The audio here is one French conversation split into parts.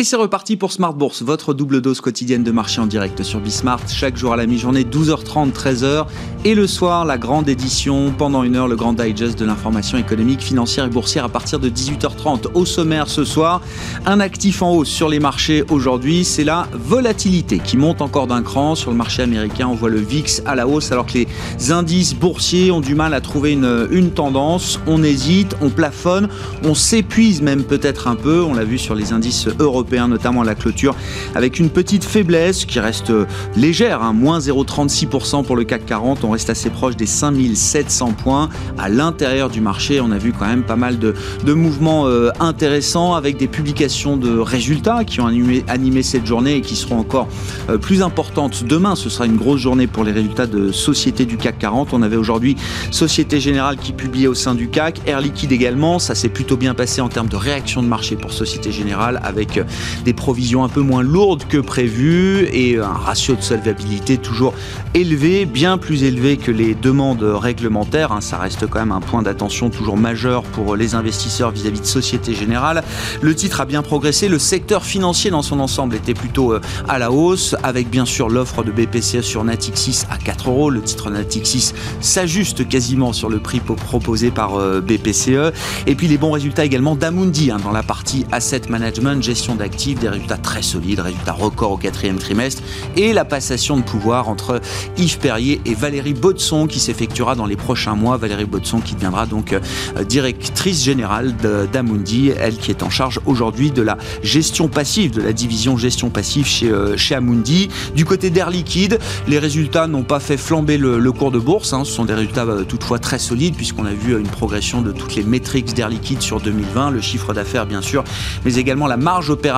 Et c'est reparti pour Smart Bourse, votre double dose quotidienne de marché en direct sur Bismart, chaque jour à la mi-journée, 12h30, 13h. Et le soir, la grande édition, pendant une heure, le grand digest de l'information économique, financière et boursière à partir de 18h30. Au sommaire ce soir, un actif en hausse sur les marchés aujourd'hui, c'est la volatilité qui monte encore d'un cran. Sur le marché américain, on voit le VIX à la hausse alors que les indices boursiers ont du mal à trouver une, une tendance. On hésite, on plafonne, on s'épuise même peut-être un peu. On l'a vu sur les indices européens notamment la clôture, avec une petite faiblesse qui reste légère, hein, moins 0,36% pour le CAC 40. On reste assez proche des 5700 points. À l'intérieur du marché, on a vu quand même pas mal de, mouvements euh, intéressants avec des publications de résultats qui ont animé, cette journée et qui seront encore euh, plus importantes demain. Ce sera une grosse journée pour les résultats de société du CAC 40. On avait aujourd'hui Société Générale qui publiait au sein du CAC, Air Liquide également. Ça s'est plutôt bien passé en termes de réaction de marché pour Société Générale avec euh, des provisions un peu moins lourdes que prévu et un ratio de solvabilité toujours élevé, bien plus élevé que les demandes réglementaires. Hein. Ça reste quand même un point d'attention toujours majeur pour les investisseurs vis-à-vis de Société Générale. Le titre a bien progressé. Le secteur financier dans son ensemble était plutôt euh, à la hausse, avec bien sûr l'offre de BPCE sur Natixis à 4 euros. Le titre Natixis s'ajuste quasiment sur le prix proposé par euh, BPCE. Et puis les bons résultats également d'Amundi hein, dans la partie asset management, gestion d'actifs, des résultats très solides, résultats records au quatrième trimestre, et la passation de pouvoir entre Yves Perrier et Valérie Baudson qui s'effectuera dans les prochains mois. Valérie Baudson qui deviendra donc euh, directrice générale d'Amundi, elle qui est en charge aujourd'hui de la gestion passive, de la division gestion passive chez, euh, chez Amundi. Du côté d'Air Liquide, les résultats n'ont pas fait flamber le, cours de bourse, hein. ce sont des résultats euh, toutefois très solides puisqu'on a vu une progression de toutes les métriques d'Air Liquide sur 2020, le chiffre d'affaires bien sûr, mais également la marge opérationnelle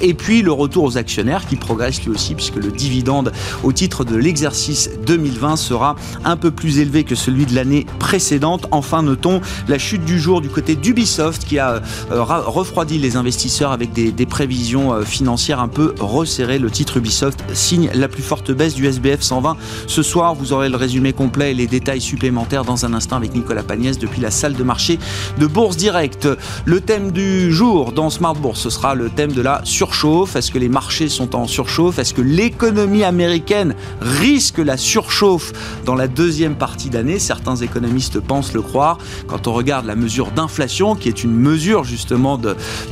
et puis le retour aux actionnaires qui progresse lui aussi puisque le dividende au titre de l'exercice 2020 sera un peu plus élevé que celui de l'année précédente. Enfin, notons la chute du jour du côté d'Ubisoft qui a euh, refroidi les investisseurs avec des, prévisions euh, financières un peu resserrées. Le titre Ubisoft signe la plus forte baisse du SBF 120 ce soir. Vous aurez le résumé complet et les détails supplémentaires dans un instant avec Nicolas Pagnès depuis la salle de marché de Bourse Direct. Le thème du jour dans Smart Bourse, ce sera le thème de la surchauffe. Est-ce que les marchés sont en surchauffe? Est-ce que l'économie américaine risque la surchauffe dans la deuxième partie d'année? Certains économistes pensent le croire. Quand on regarde la mesure d'inflation, qui est une mesure justement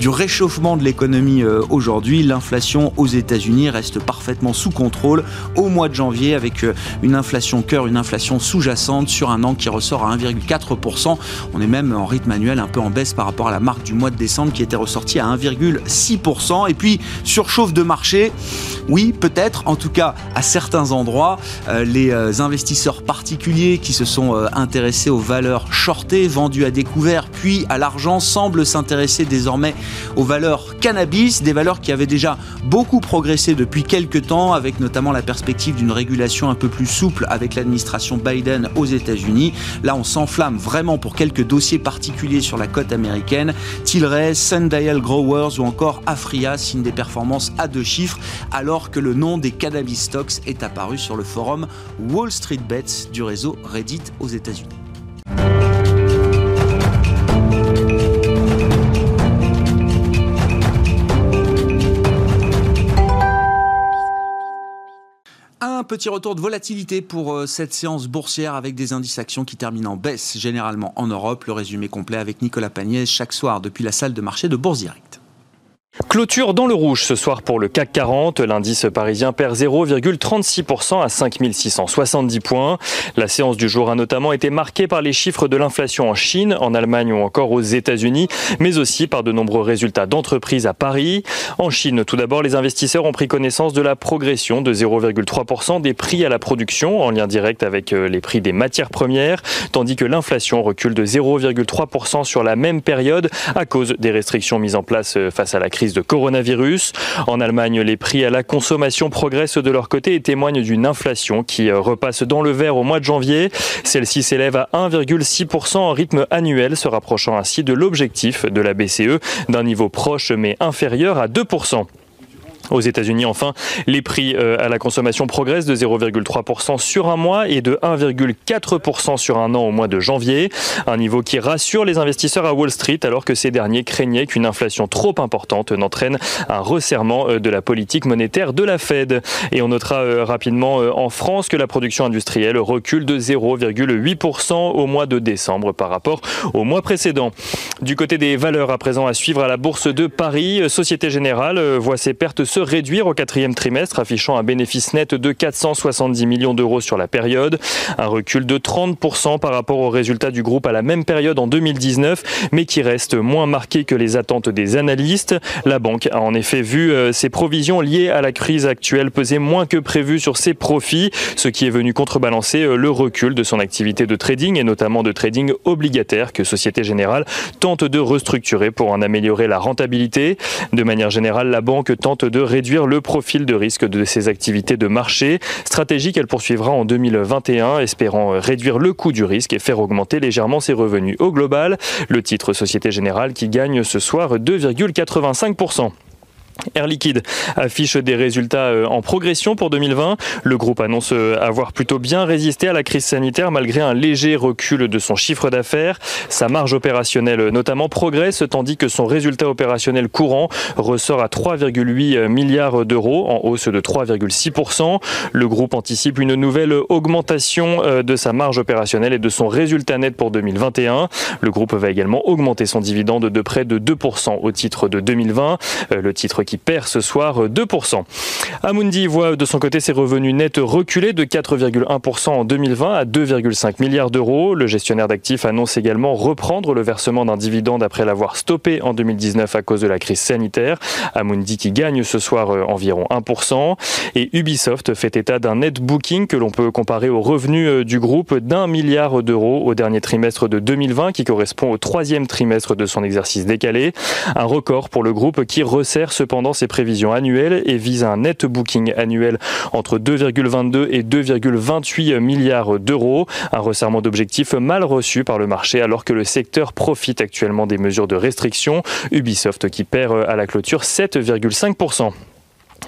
du réchauffement de l'économie euh, aujourd'hui, l'inflation aux États-Unis reste parfaitement sous contrôle au mois de janvier avec euh, une inflation cœur, une inflation sous-jacente sur un an qui ressort à 1,4%. On est même en rythme annuel un peu en baisse par rapport à la marque du mois de décembre qui était ressortie à 1,6%. Et puis, surchauffe de marché, oui, peut-être, en tout cas à certains endroits, euh, les euh, investisseurs particuliers qui se sont euh, intéressés aux valeurs shortées, vendues à découvert, puis à l'argent, semblent s'intéresser désormais aux valeurs cannabis, des valeurs qui avaient déjà beaucoup progressé depuis quelques temps, avec notamment la perspective d'une régulation un peu plus souple avec l'administration Biden aux États-Unis. Là, on s'enflamme vraiment pour quelques dossiers particuliers sur la côte américaine, Tilray, Sundial Growers ou encore Afria signe des performances à deux chiffres, alors que le nom des cannabis stocks est apparu sur le forum Wall Street Bets du réseau Reddit aux États-Unis. Un petit retour de volatilité pour euh, cette séance boursière avec des indices actions qui terminent en baisse généralement en Europe. Le résumé complet avec Nicolas Pagnès chaque soir depuis la salle de marché de Bourse Direct. Clôture dans le rouge ce soir pour le CAC 40. L'indice parisien perd 0,36% à 5670 points. La séance du jour a notamment été marquée par les chiffres de l'inflation en Chine, en Allemagne ou encore aux États-Unis, mais aussi par de nombreux résultats d'entreprises à Paris. En Chine, tout d'abord, les investisseurs ont pris connaissance de la progression de 0,3% des prix à la production, en lien direct avec euh, les prix des matières premières, tandis que l'inflation recule de 0,3% sur la même période à cause des restrictions mises en place euh, face à la crise de coronavirus. En Allemagne, les prix à la consommation progressent de leur côté et témoignent d'une inflation qui euh, repasse dans le vert au mois de janvier. Celle-ci s'élève à 1,6% en rythme annuel, se rapprochant ainsi de l'objectif de la BCE d'un niveau proche mais inférieur à 2%. Aux États-Unis, enfin, les prix euh, à la consommation progressent de 0,3% sur un mois et de 1,4% sur un an au mois de janvier. Un niveau qui rassure les investisseurs à Wall Street alors que ces derniers craignaient qu'une inflation trop importante n'entraîne un resserrement euh, de la politique monétaire de la Fed. Et on notera euh, rapidement en France que la production industrielle recule de 0,8% au mois de décembre par rapport au mois précédent. Du côté des valeurs à présent à suivre à la Bourse de Paris, Société Générale voit ses pertes se réduire au quatrième trimestre, affichant un bénéfice net de 470 millions d'euros sur la période. Un recul de 30% par rapport aux résultats du groupe à la même période en 2019, mais qui reste moins marqué que les attentes des analystes. La banque a en effet vu euh, ses provisions liées à la crise actuelle peser moins que prévu sur ses profits, ce qui est venu contrebalancer euh, le recul de son activité de trading et notamment de trading obligataire que Société Générale tente de restructurer pour en améliorer la rentabilité. De manière générale, la banque tente de réduire le profil de risque de ses activités de marché. Stratégie qu'elle poursuivra en 2021, espérant réduire le coût du risque et faire augmenter légèrement ses revenus. Au global, le titre Société Générale qui gagne ce soir 2,85%. Air Liquide affiche des résultats euh, en progression pour 2020. Le groupe annonce euh, avoir plutôt bien résisté à la crise sanitaire malgré un léger recul de son chiffre d'affaires. Sa marge opérationnelle euh, notamment progresse tandis que son résultat opérationnel courant ressort à 3,8 milliards d'euros en hausse de 3,6%. Le groupe anticipe une nouvelle augmentation de sa marge opérationnelle et de son résultat net pour 2021. Le groupe va également augmenter son dividende de près de 2% au titre de 2020. Le titre qui perd ce soir 2%. Amundi voit de son côté ses revenus nets reculer de 4,1% en 2020 à 2,5 milliards d'euros. Le gestionnaire d'actifs annonce également reprendre le versement d'un dividende après l'avoir stoppé en 2019 à cause de la crise sanitaire. Amundi qui gagne ce soir euh, environ 1%. Et Ubisoft fait état d'un net booking que l'on peut comparer aux revenus euh, du groupe d'un milliard d'euros au dernier trimestre de 2020 qui correspond au troisième trimestre de son exercice décalé. Un record pour le groupe qui resserre cependant ses prévisions annuelles et vise un net booking annuel entre 2,22 et 2,28 milliards d'euros. Un resserrement d'objectifs mal reçu par le marché alors que le secteur profite actuellement des mesures de restriction. Ubisoft qui perd à la clôture 7,5%.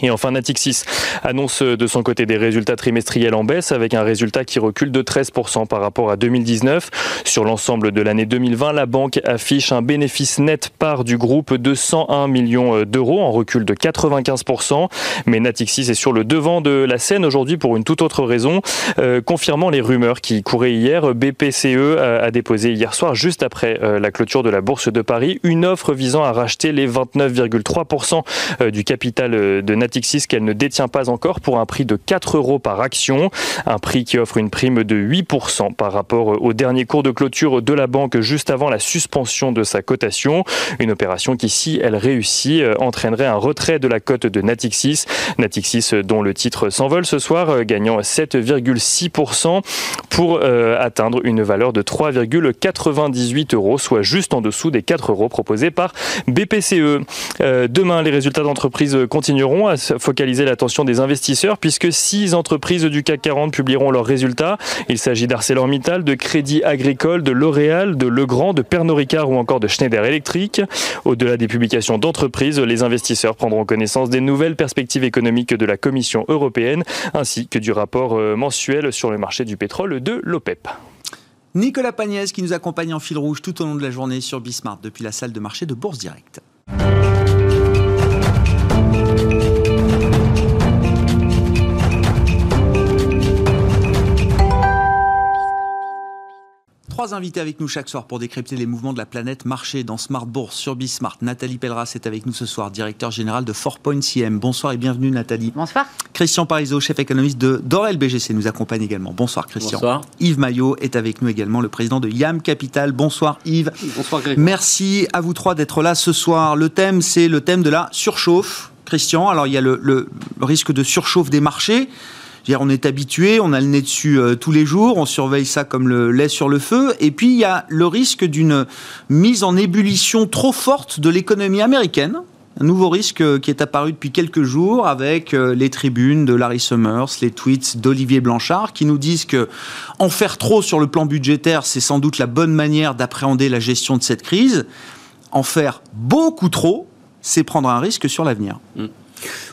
Et enfin, Natixis annonce de son côté des résultats trimestriels en baisse avec un résultat qui recule de 13% par rapport à 2019. Sur l'ensemble de l'année 2020, la banque affiche un bénéfice net part du groupe de 101 millions d'euros en recul de 95%. Mais Natixis est sur le devant de la scène aujourd'hui pour une toute autre raison, euh, confirmant les rumeurs qui couraient hier. BPCE a, déposé hier soir, juste après euh, la clôture de la Bourse de Paris, une offre visant à racheter les 29,3% euh, du capital de Natixis qu'elle ne détient pas encore pour un prix de 4 euros par action. Un prix qui offre une prime de 8% par rapport au dernier cours de clôture de la banque juste avant la suspension de sa cotation. Une opération qui, si elle réussit, euh, entraînerait un retrait de la cote de Natixis. Natixis euh, dont le titre s'envole ce soir, euh, gagnant 7,6% pour atteindre une valeur de 3,98 euros, soit juste en dessous des 4 euros proposés par BPCE. demain, les résultats d'entreprise continueront focaliser l'attention des investisseurs puisque six entreprises du CAC 40 publieront leurs résultats. Il s'agit d'ArcelorMittal, de Crédit Agricole, de L'Oréal, de Legrand, de Pernod Ricard ou encore de Schneider Electric. Au-delà des publications d'entreprises, les investisseurs prendront connaissance des nouvelles perspectives économiques de la Commission européenne ainsi que du rapport euh, mensuel sur le marché du pétrole de l'OPEP. Nicolas Pagnès qui nous accompagne en fil rouge tout au long de la journée sur Bismarck depuis la salle de marché de Bourse Directe. Trois invités avec nous chaque soir pour décrypter les mouvements de la planète marché dans Smart Bourse sur Bismart. Nathalie Pelleras est avec nous ce soir, directeur général de 4Point CM. Bonsoir et bienvenue Nathalie. Bonsoir. Christian Parizeau, chef économiste de Dorel BGC, nous accompagne également. Bonsoir Christian. Bonsoir. Yves Maillot est avec nous également, le président de YAM Capital. Bonsoir Yves. Bonsoir Grégoire. Merci à vous trois d'être là ce soir. Le thème, c'est le thème de la surchauffe. Christian, alors il y a le risque de surchauffe des marchés on est habitué, on a le nez dessus euh, tous les jours, on surveille ça comme le lait sur le feu. Et puis, il y a le risque d'une mise en ébullition trop forte de l'économie américaine. Un nouveau risque euh, qui est apparu depuis quelques jours avec euh, les tribunes de Larry Summers, les tweets d'Olivier Blanchard qui nous disent que en faire trop sur le plan budgétaire, c'est sans doute la bonne manière d'appréhender la gestion de cette crise. En faire beaucoup trop, c'est prendre un risque sur l'avenir. Mm.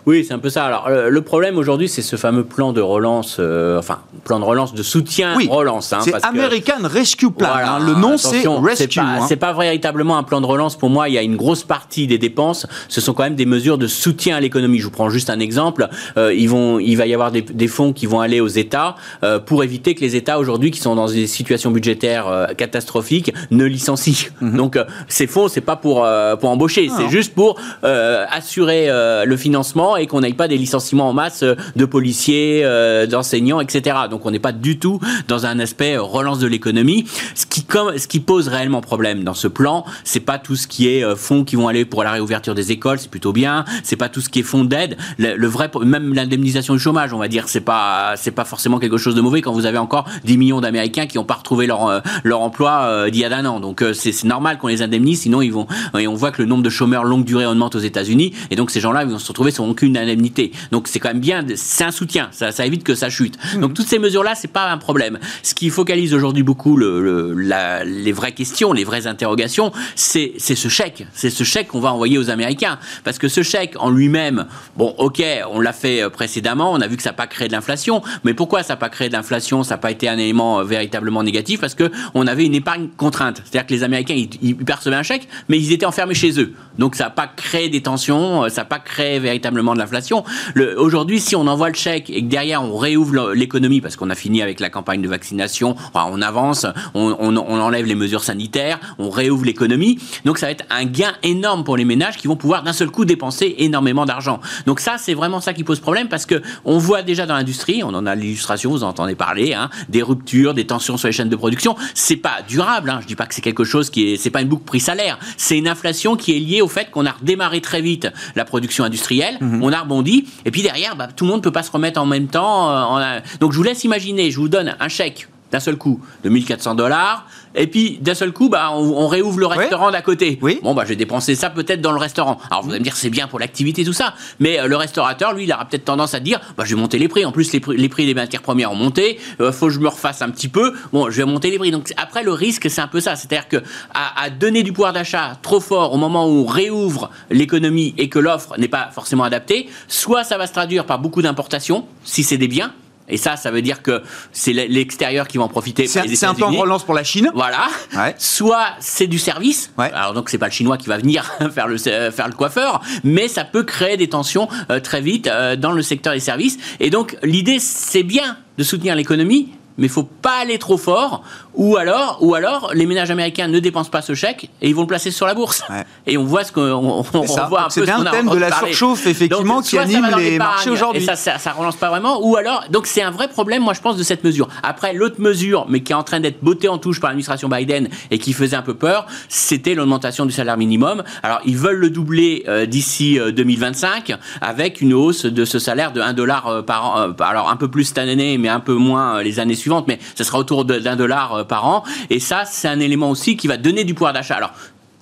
Oui, c'est un peu ça. Alors, le, problème aujourd'hui, c'est ce fameux plan de relance, euh, enfin, plan de relance, de soutien oui, relance. Hein, c'est American Rescue Plan. hein, le nom, c'est Rescue. Hein. C'est pas, véritablement un plan de relance. Pour moi, il y a une grosse partie des dépenses. Ce sont quand même des mesures de soutien à l'économie. Je vous prends juste un exemple. Euh, ils vont, il va y avoir des, des, fonds qui vont aller aux États euh, pour éviter que les États aujourd'hui, qui sont dans des situations budgétaires catastrophiques, ne licencient. Mhm. Donc, ces fonds, c'est pas pour, pour embaucher. C'est juste pour assurer le financement et qu'on n'aille pas des licenciements en masse euh, de policiers, euh, d'enseignants, etc. Donc on n'est pas du tout dans un aspect euh, relance de l'économie. Ce qui, pose réellement problème dans ce plan, c'est pas tout ce qui est fonds qui vont aller pour la réouverture des écoles, c'est plutôt bien. C'est pas tout ce qui est fonds d'aide. Le, vrai, même l'indemnisation du chômage, on va dire, c'est pas, c'est pas forcément quelque chose de mauvais quand vous avez encore 10 millions d'Américains qui n'ont pas retrouvé leur, leur emploi d'il y a d'un an. Donc c'est normal qu'on les indemnise, sinon ils vont, et on voit que le nombre de chômeurs longue durée augmente aux États-Unis, et donc ces gens-là ils vont se retrouver sans aucune indemnité. Donc c'est quand même bien, c'est un soutien, ça, ça, évite que ça chute. Mmh. Donc toutes ces mesures-là, c'est pas un problème. Ce qui focalise aujourd'hui beaucoup le, la, les vraies questions, les vraies interrogations, c'est ce chèque, c'est ce chèque qu'on va envoyer aux Américains, parce que ce chèque en lui-même, bon, ok, on l'a fait euh, précédemment, on a vu que ça n'a pas créé de l'inflation, mais pourquoi ça n'a pas créé de l'inflation Ça n'a pas été un élément euh, véritablement négatif? Parce que on avait une épargne contrainte, c'est-à-dire que les Américains ils, ils, percevaient un chèque, mais ils étaient enfermés chez eux, donc ça n'a pas créé des tensions, euh, ça n'a pas créé véritablement de l'inflation. Aujourd'hui, si on envoie le chèque et que derrière on réouvre l'économie parce qu'on a fini avec la campagne de vaccination, on avance, on, enlève les mesures sanitaires, on réouvre l'économie. Donc ça va être un gain énorme pour les ménages qui vont pouvoir d'un seul coup dépenser énormément d'argent. Donc ça, c'est vraiment ça qui pose problème parce que on voit déjà dans l'industrie, on en a l'illustration, vous en entendez parler, hein, des ruptures, des tensions sur les chaînes de production. C'est pas durable. Hein. Je dis pas que c'est quelque chose qui est, c'est pas une boucle prix salaire. C'est une inflation qui est liée au fait qu'on a redémarré très vite la production industrielle, mmh. On a rebondi et puis derrière, bah, tout le monde ne peut pas se remettre en même temps. Euh, donc je vous laisse imaginer, je vous donne un chèque d'un seul coup de 1400 dollars. Et puis d'un seul coup bah on, réouvre le restaurant d'à côté. Oui. bon bah je vais dépenser ça peut-être dans le restaurant. Alors vous allez me dire c'est bien pour l'activité tout ça. Mais euh, le restaurateur lui il aura peut-être tendance à dire bah je vais monter les prix. En plus les prix, les prix des matières premières ont monté. Euh, faut que je me refasse un petit peu. Bon je vais monter les prix. Donc après le risque c'est un peu ça. C'est-à-dire que à, donner du pouvoir d'achat trop fort au moment où on réouvre l'économie et que l'offre n'est pas forcément adaptée soit ça va se traduire par beaucoup d'importations si c'est des biens et ça, ça veut dire que c'est l'extérieur qui va en profiter. C'est un plan de relance pour la Chine. Voilà. Soit c'est du service. Alors donc c'est pas le chinois qui va venir faire le faire le coiffeur, mais ça peut créer des tensions euh, très vite euh, dans le secteur des services. Et donc l'idée c'est bien de soutenir l'économie, mais il faut pas aller trop fort, ou alors, ou alors les ménages américains ne dépensent pas ce chèque et ils vont le placer sur la bourse. Et on voit ce qu'on on, voit un peu. C'est un thème de la surchauffe effectivement qui anime les marchés aujourd'hui. Et ça, ça, relance pas vraiment. Ou alors, donc c'est un vrai problème, moi je pense, de cette mesure. Après, l'autre mesure, mais qui est en train d'être bottée en touche par l'administration Biden et qui faisait un peu peur, c'était l'augmentation du salaire minimum. Alors ils veulent le doubler euh, d'ici 2025 euh, avec une hausse de ce salaire de 1 dollar euh, par an. alors un peu plus cette année, mais un peu moins les années suivantes mais ce sera autour d'un dollar euh, par an. Et ça, c'est un élément aussi qui va donner du pouvoir d'achat. Alors,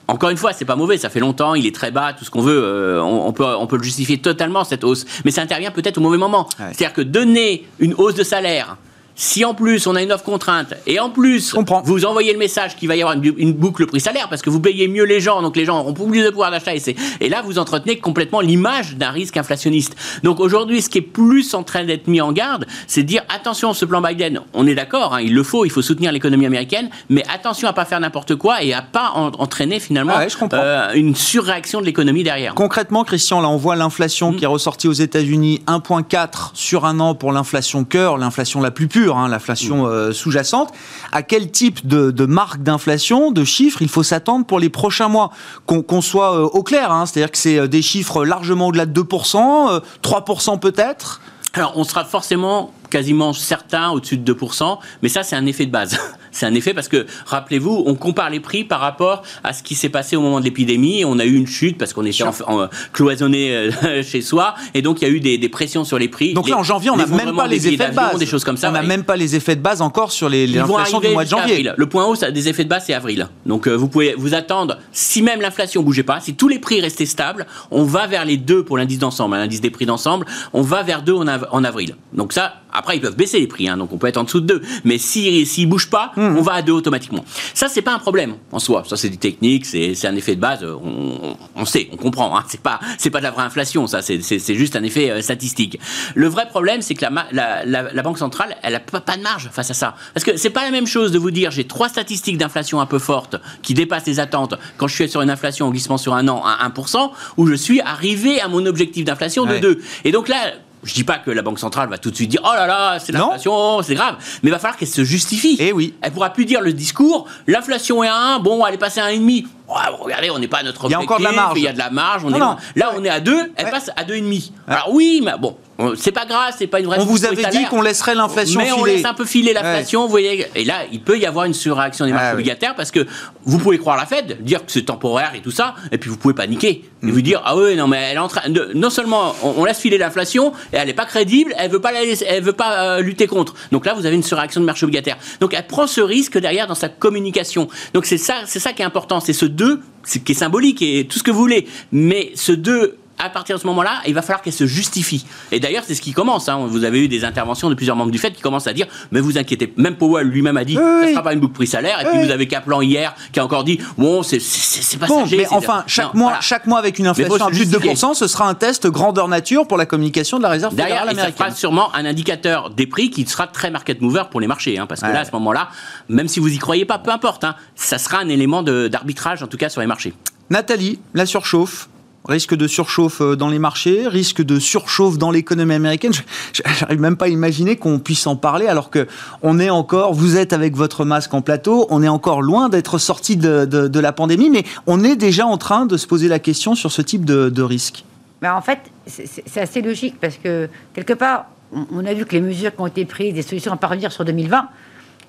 encore une fois, c'est pas mauvais, ça fait longtemps, il est très bas, tout ce qu'on veut, euh, on, peut, on peut le justifier totalement cette hausse, mais ça intervient peut-être au mauvais moment. C'est-à-dire que donner une hausse de salaire si en plus on a une offre contrainte et en plus vous envoyez le message qu'il va y avoir une, boucle prix-salaire parce que vous payez mieux les gens, donc les gens auront plus de pouvoir d'achat et, et là vous entretenez complètement l'image d'un risque inflationniste. Donc aujourd'hui, ce qui est plus en train d'être mis en garde, c'est de dire attention, ce plan Biden, on est d'accord, hein, il le faut, il faut soutenir l'économie américaine, mais attention à pas faire n'importe quoi et à pas entraîner finalement euh, une surréaction de l'économie derrière. Concrètement, Christian, là on voit l'inflation mm. qui est ressortie aux États-Unis 1,4 sur un an pour l'inflation cœur, l'inflation la plus pure Hein, l'inflation mm. euh, sous-jacente. À quel type de, marque d'inflation, de chiffres, il faut s'attendre pour les prochains mois? Qu'on soit euh, au clair, hein, c'est-à-dire que c'est euh, des chiffres largement au-delà de 2%, 3% peut-être? Alors, on sera forcément quasiment certain au-dessus de 2%, mais ça, c'est un effet de base. c'est un effet parce que, rappelez-vous, on compare les prix par rapport à ce qui s'est passé au moment de l'épidémie. On a eu une chute parce qu'on était en, cloisonné euh, chez soi, et donc il y a eu des, pressions sur les prix. Donc là, en janvier, on n'a même pas les effets de base. Des choses comme ça. On n'a même pas les effets de base encore sur les, l'inflation du mois de janvier. Le point haut, ça a des effets de base, c'est avril. Donc euh, vous pouvez vous attendre, si même l'inflation bougeait pas, si tous les prix restaient stables, on va vers les deux pour l'indice d'ensemble, l'indice des prix d'ensemble, on va vers deux en, en avril. Donc ça, Après, ils peuvent baisser les prix, hein, donc on peut être en dessous de 2. Mais s'ils si, ne bougent pas, hmm. on va à 2 automatiquement. Ça, c'est pas un problème en soi. Ça, c'est des techniques, c'est un effet de base. On, on sait, on comprend. Hein. C'est pas, pas de la vraie inflation, ça. C'est juste un effet euh, statistique. Le vrai problème, c'est que la, la, la, Banque centrale, elle a pas, pas de marge face à ça. Parce que c'est pas la même chose de vous dire j'ai trois statistiques d'inflation un peu fortes qui dépassent les attentes quand je suis sur une inflation en glissement sur un an à 1%, où je suis arrivé à mon objectif d'inflation de 2. Et donc là, je dis pas que la Banque centrale va tout de suite dire oh là là, c'est l'inflation, c'est grave, mais il va falloir qu'elle se justifie. Et eh oui. Elle pourra plus dire le discours, l'inflation est à 1, bon, elle est passée à 1,5. Oh, regardez, on n'est pas à notre objectif. Il y a encore de la marge. Il y a de la marge. On est Là, on est à 2, elle passe à 2,5. Alors oui, mais bon, c'est pas grave, c'est pas une vraie. On vous avait dit qu'on laisserait l'inflation filer. Mais on laisse un peu filer l'inflation, vous voyez. Et là, il peut y avoir une surréaction des marchés obligataires parce que vous pouvez croire la Fed, dire que c'est temporaire et tout ça, et puis vous pouvez paniquer et vous mm. dire ah oui non mais elle est en train de non seulement on, laisse filer l'inflation et elle n'est pas crédible, elle veut pas elle veut pas euh, lutter contre. Donc là, vous avez une surréaction de marché obligataire. Donc elle prend ce risque derrière dans sa communication. Donc c'est ça, c'est ça qui est important, c'est ce deux qui est symbolique et tout ce que vous voulez, mais ce deux à partir de ce moment-là, il va falloir qu'elle se justifie. Et d'ailleurs, c'est ce qui commence. Hein. Vous avez eu des interventions de plusieurs membres du FED qui commencent à dire Mais vous inquiétez, même Powell lui-même a dit Ça ne sera pas une boucle prix-salaire. Et puis vous avez Kaplan hier qui a encore dit Bon, c'est passager. Bon, mais enfin, chaque, mois, chaque mois avec une inflation à plus de 2%, ce sera un test grandeur nature pour la communication de la réserve fédérale américaine. ça sera sûrement un indicateur des prix qui sera très market mover pour les marchés. Hein, parce que là, à ce moment-là, même si vous y croyez pas, peu importe, hein, ça sera un élément d'arbitrage en tout cas sur les marchés. Nathalie, la surchauffe, risque de surchauffe euh, dans les marchés, risque de surchauffe dans l'économie américaine. J'arrive même pas à imaginer qu'on puisse en parler alors que on est encore, vous êtes avec votre masque en plateau, on est encore loin d'être sorti de, la pandémie, mais on est déjà en train de se poser la question sur ce type de, risque. Ben en fait, c'est assez logique parce que quelque part, on a vu que les mesures qui ont été prises, des solutions à parvenir sur 2020,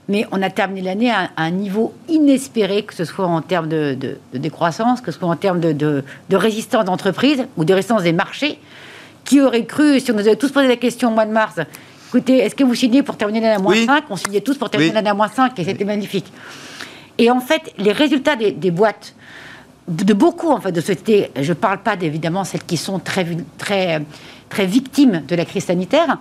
mais on a terminé l'année à, un niveau inespéré, que ce soit en termes de, décroissance, que ce soit en termes de, résistance d'entreprise ou de résistance des marchés. Qui aurait cru, si on nous avait tous posé la question au mois de mars, écoutez, est-ce que vous signez pour terminer l'année à moins 5 On signait tous pour terminer l'année à moins 5 et c'était magnifique. Et en fait, les résultats des, boîtes, de beaucoup en fait de sociétés, je ne parle pas évidemment celles qui sont très, très, très victimes de la crise sanitaire,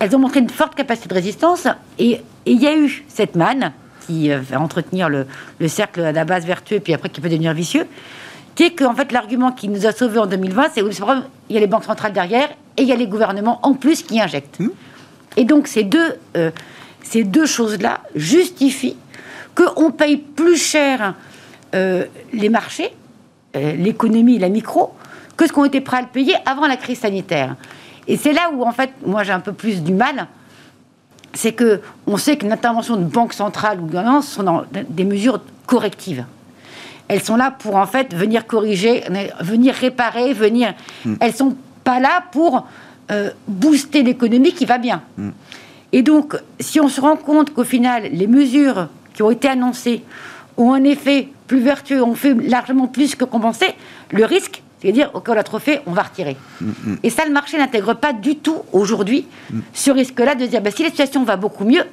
elles ont montré une forte capacité de résistance et il y a eu cette manne qui euh, va entretenir le, cercle à la base vertueux et puis après qui peut devenir vicieux, qui est qu'en fait l'argument qui nous a sauvés en 2020, c'est il y a les banques centrales derrière et il y a les gouvernements en plus qui injectent. Mmh. Et donc ces deux, euh, ces deux choses-là justifient qu'on paye plus cher euh, les marchés, l'économie, la micro, que ce qu'on était prêt à le payer avant la crise sanitaire. Et c'est là où, en fait, moi j'ai un peu plus du mal. C'est que on sait qu'une intervention de banque centrale ou de gouvernance sont dans des mesures correctives. Elles sont là pour en fait venir corriger, venir réparer, venir. Mm. Elles sont pas là pour euh, booster l'économie qui va bien. Mm. Et donc, si on se rend compte qu'au final, les mesures qui ont été annoncées ont un effet plus vertueux, ont fait largement plus que compenser, le risque, c'est-à-dire, au cas où la trophée, on va retirer. Et ça, le marché n'intègre pas du tout aujourd'hui mm. ce risque-là de dire, bah, si la situation va beaucoup mieux,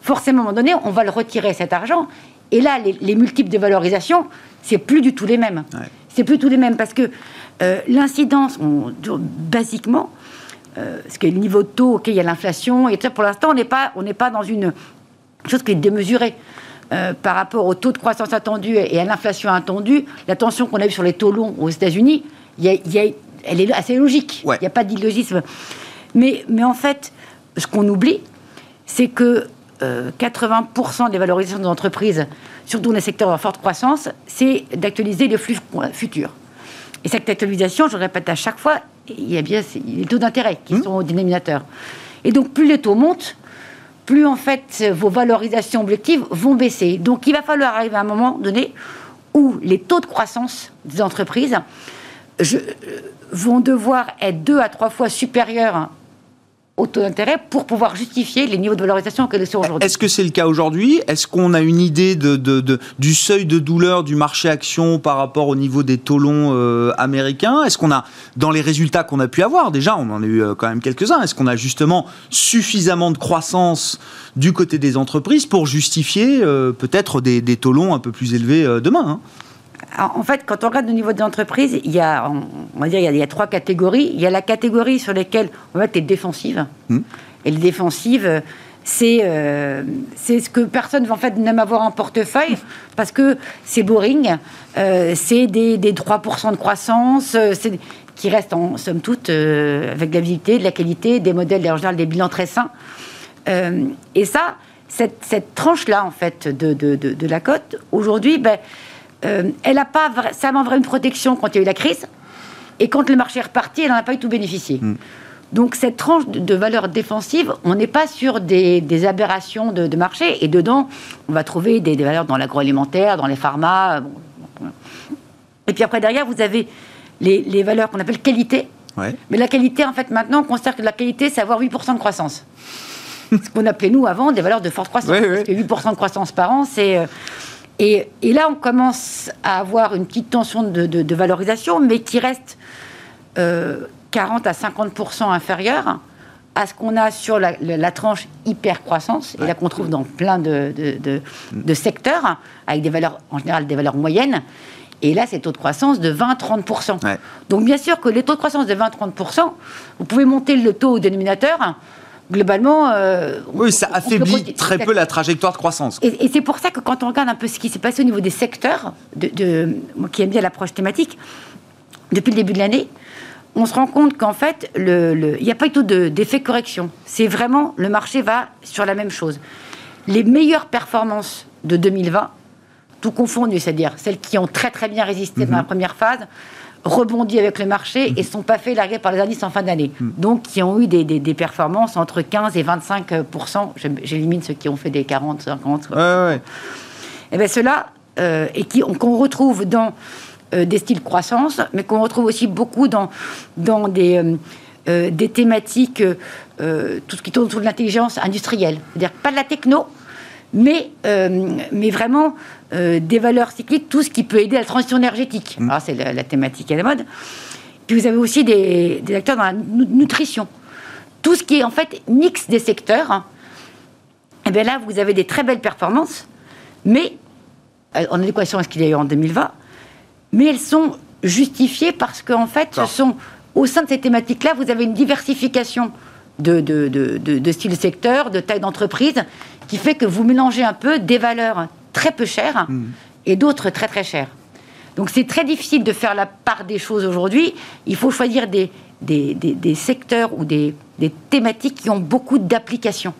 forcément, à un moment donné, on va le retirer, cet argent. Et là, les, multiples de valorisation, c'est plus du tout les mêmes. C'est plus du tout les mêmes parce que euh, l'incidence, basiquement, euh, ce que le niveau de taux, ok, il y a l'inflation, et ça, pour l'instant, on n'est pas, on n'est pas dans une chose qui est démesurée. Euh, par rapport au taux de croissance attendu et à l'inflation attendue, la tension qu'on a eue sur les taux longs aux États-Unis, elle est assez logique. Il n'y a pas d'illogisme. Mais, mais en fait, ce qu'on oublie, c'est que 80% euh, des valorisations des entreprises, surtout dans les secteurs à forte croissance, c'est d'actualiser les flux futurs. Et cette actualisation, je le répète à chaque fois, il y a bien les taux d'intérêt qui mmh. sont au dénominateur. Et donc, plus les taux montent, plus en fait vos valorisations objectives vont baisser. Donc il va falloir arriver à un moment donné où les taux de croissance des entreprises euh, vont devoir être deux à trois fois supérieurs au taux d'intérêt pour pouvoir justifier les niveaux de valorisation qu'elles sont aujourd'hui. Est-ce que c'est le cas aujourd'hui? Est-ce qu'on a une idée du seuil de douleur du marché action par rapport au niveau des taux euh, américains? Est-ce qu'on a, dans les résultats qu'on a pu avoir, déjà on en a eu euh, quand même quelques-uns, est-ce qu'on a justement suffisamment de croissance du côté des entreprises pour justifier euh, peut-être des, des, un peu plus élevés demain hein? En fait, quand on regarde le niveau des entreprises, il y a, on va dire, il y a, trois catégories. Il y a la catégorie sur laquelle on va être défensive. Hmm. Et les défensives, c'est euh, c'est ce que personne en fait n'aime avoir en portefeuille parce que c'est boring, euh, c'est des, des 3% de croissance, euh, c'est qui restent en somme toute avec de la visibilité, de la qualité, des modèles en général des bilans très sains. et ça, cette, cette tranche-là en fait de, de, de, la cote, aujourd'hui, ben, elle n'a pas vraiment une protection quand il y a eu la crise. Et quand le marché est reparti, elle n'en a pas eu tout bénéficié. Mm. Donc cette tranche de valeur défensive, on n'est pas sur des, aberrations de, marché. Et dedans, on va trouver des, valeurs dans l'agroalimentaire, dans les pharma. Et puis après, derrière, vous avez les, valeurs qu'on appelle qualité. Mais la qualité, en fait, maintenant, on considère que la qualité, c'est avoir 8% de croissance. Ce qu'on appelait, nous, avant, des valeurs de forte croissance. parce que 8% de croissance par an, c'est... Euh, et, là, on commence à avoir une petite tension de, valorisation, mais qui reste... Euh, 40 à 50% inférieur à ce qu'on a sur la, tranche hyper croissance, et là qu'on trouve dans plein de, de, secteurs, avec des valeurs, en général des valeurs moyennes. Et là, c'est taux de croissance de 20-30%. Donc, bien sûr que les taux de croissance de 20-30%, vous pouvez monter le taux au dénominateur. Globalement. Euh, oui, ça affaiblit très peu la trajectoire de croissance. Et, c'est pour ça que quand on regarde un peu ce qui s'est passé au niveau des secteurs, de, moi qui aime bien l'approche thématique, depuis le début de l'année, on se rend compte qu'en fait, il n'y a pas du tout d'effet correction. C'est vraiment, le marché va sur la même chose. Les meilleures performances de 2020, tout confondu, c'est-à-dire celles qui ont très très bien résisté dans la mhm. première phase, rebondit avec le marché et ne sont pas fait larguer par les indices en fin d'année. Mhm. Donc, qui ont eu des, performances entre 15 et 25% J'élimine ceux qui ont fait des 40, 50. Ouais, ouais. Et eh bien, ceux-là, euh, et qu'on retrouve dans euh, des styles croissance, mais qu'on retrouve aussi beaucoup dans, dans des, euh, euh, des thématiques, tout ce qui tourne autour de l'intelligence industrielle. C'est-à-dire pas de la techno, mais, mais vraiment des valeurs cycliques, tout ce qui peut aider à la transition énergétique. Mmh. c'est la, thématique à la mode. Puis vous avez aussi des, des, acteurs dans la nutrition. Tout ce qui est en fait mix des secteurs. Hein. Et eh bien là, vous avez des très belles performances, mais en adéquation à ce qu'il y a eu en 2020, mais elles sont justifiées parce qu'en fait, ce sont, au sein de ces thématiques-là, vous avez une diversification de, de, de, de, style secteur, de taille d'entreprise, qui fait que vous mélangez un peu des valeurs très peu chères hmm. et d'autres très très chères. Donc c'est très difficile de faire la part des choses aujourd'hui. Il faut choisir des, des, des, des secteurs ou des, thématiques qui ont beaucoup d'applications.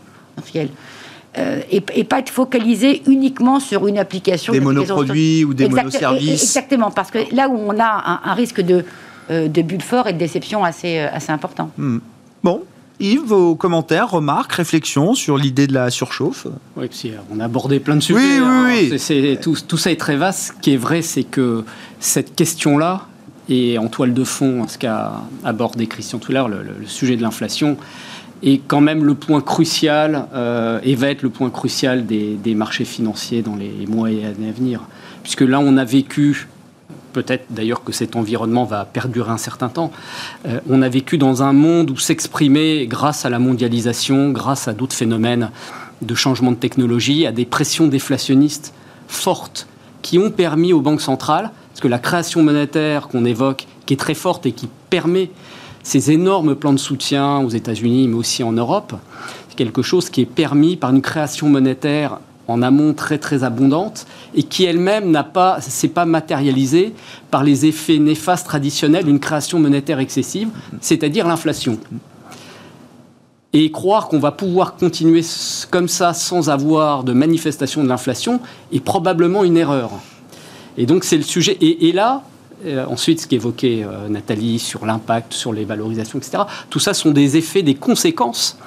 Euh, et, pas être focalisé uniquement sur une application. Des monoproduits ou des monoservices. Exactement, parce que là où on a un, risque de, euh, de bulle fort et de déception assez, euh, assez important. Hmm. Bon, Yves, vos commentaires, remarques, réflexions sur l'idée de la surchauffe Oui, on a abordé plein de sujets. Oui, oui, oui. tout, tout, ça est très vaste. Ce qui est vrai, c'est que cette question-là, et en toile de fond, ce qu'a abordé Christian tout le, le sujet de l'inflation, est quand même le point crucial euh, et va être le point crucial des, marchés financiers dans les mois et années à venir. Puisque là, on a vécu, peut-être d'ailleurs que cet environnement va perdurer un certain temps, euh, on a vécu dans un monde où s'exprimer grâce à la mondialisation, grâce à d'autres phénomènes de changement de technologie, à des pressions déflationnistes fortes qui ont permis aux banques centrales, parce que la création monétaire qu'on évoque, qui est très forte et qui permet ces énormes plans de soutien aux États-Unis, mais aussi en Europe, c'est quelque chose qui est permis par une création monétaire en amont très très abondante et qui elle-même n'a pas, s'est pas matérialisée par les effets néfastes traditionnels d'une création monétaire excessive, c'est-à-dire l'inflation. Et croire qu'on va pouvoir continuer comme ça sans avoir de manifestation de l'inflation est probablement une erreur. Et donc c'est le sujet. et là, euh, ensuite, ce qu'évoquait euh, Nathalie sur l'impact, sur les valorisations, etc. Tout ça sont des effets, des conséquences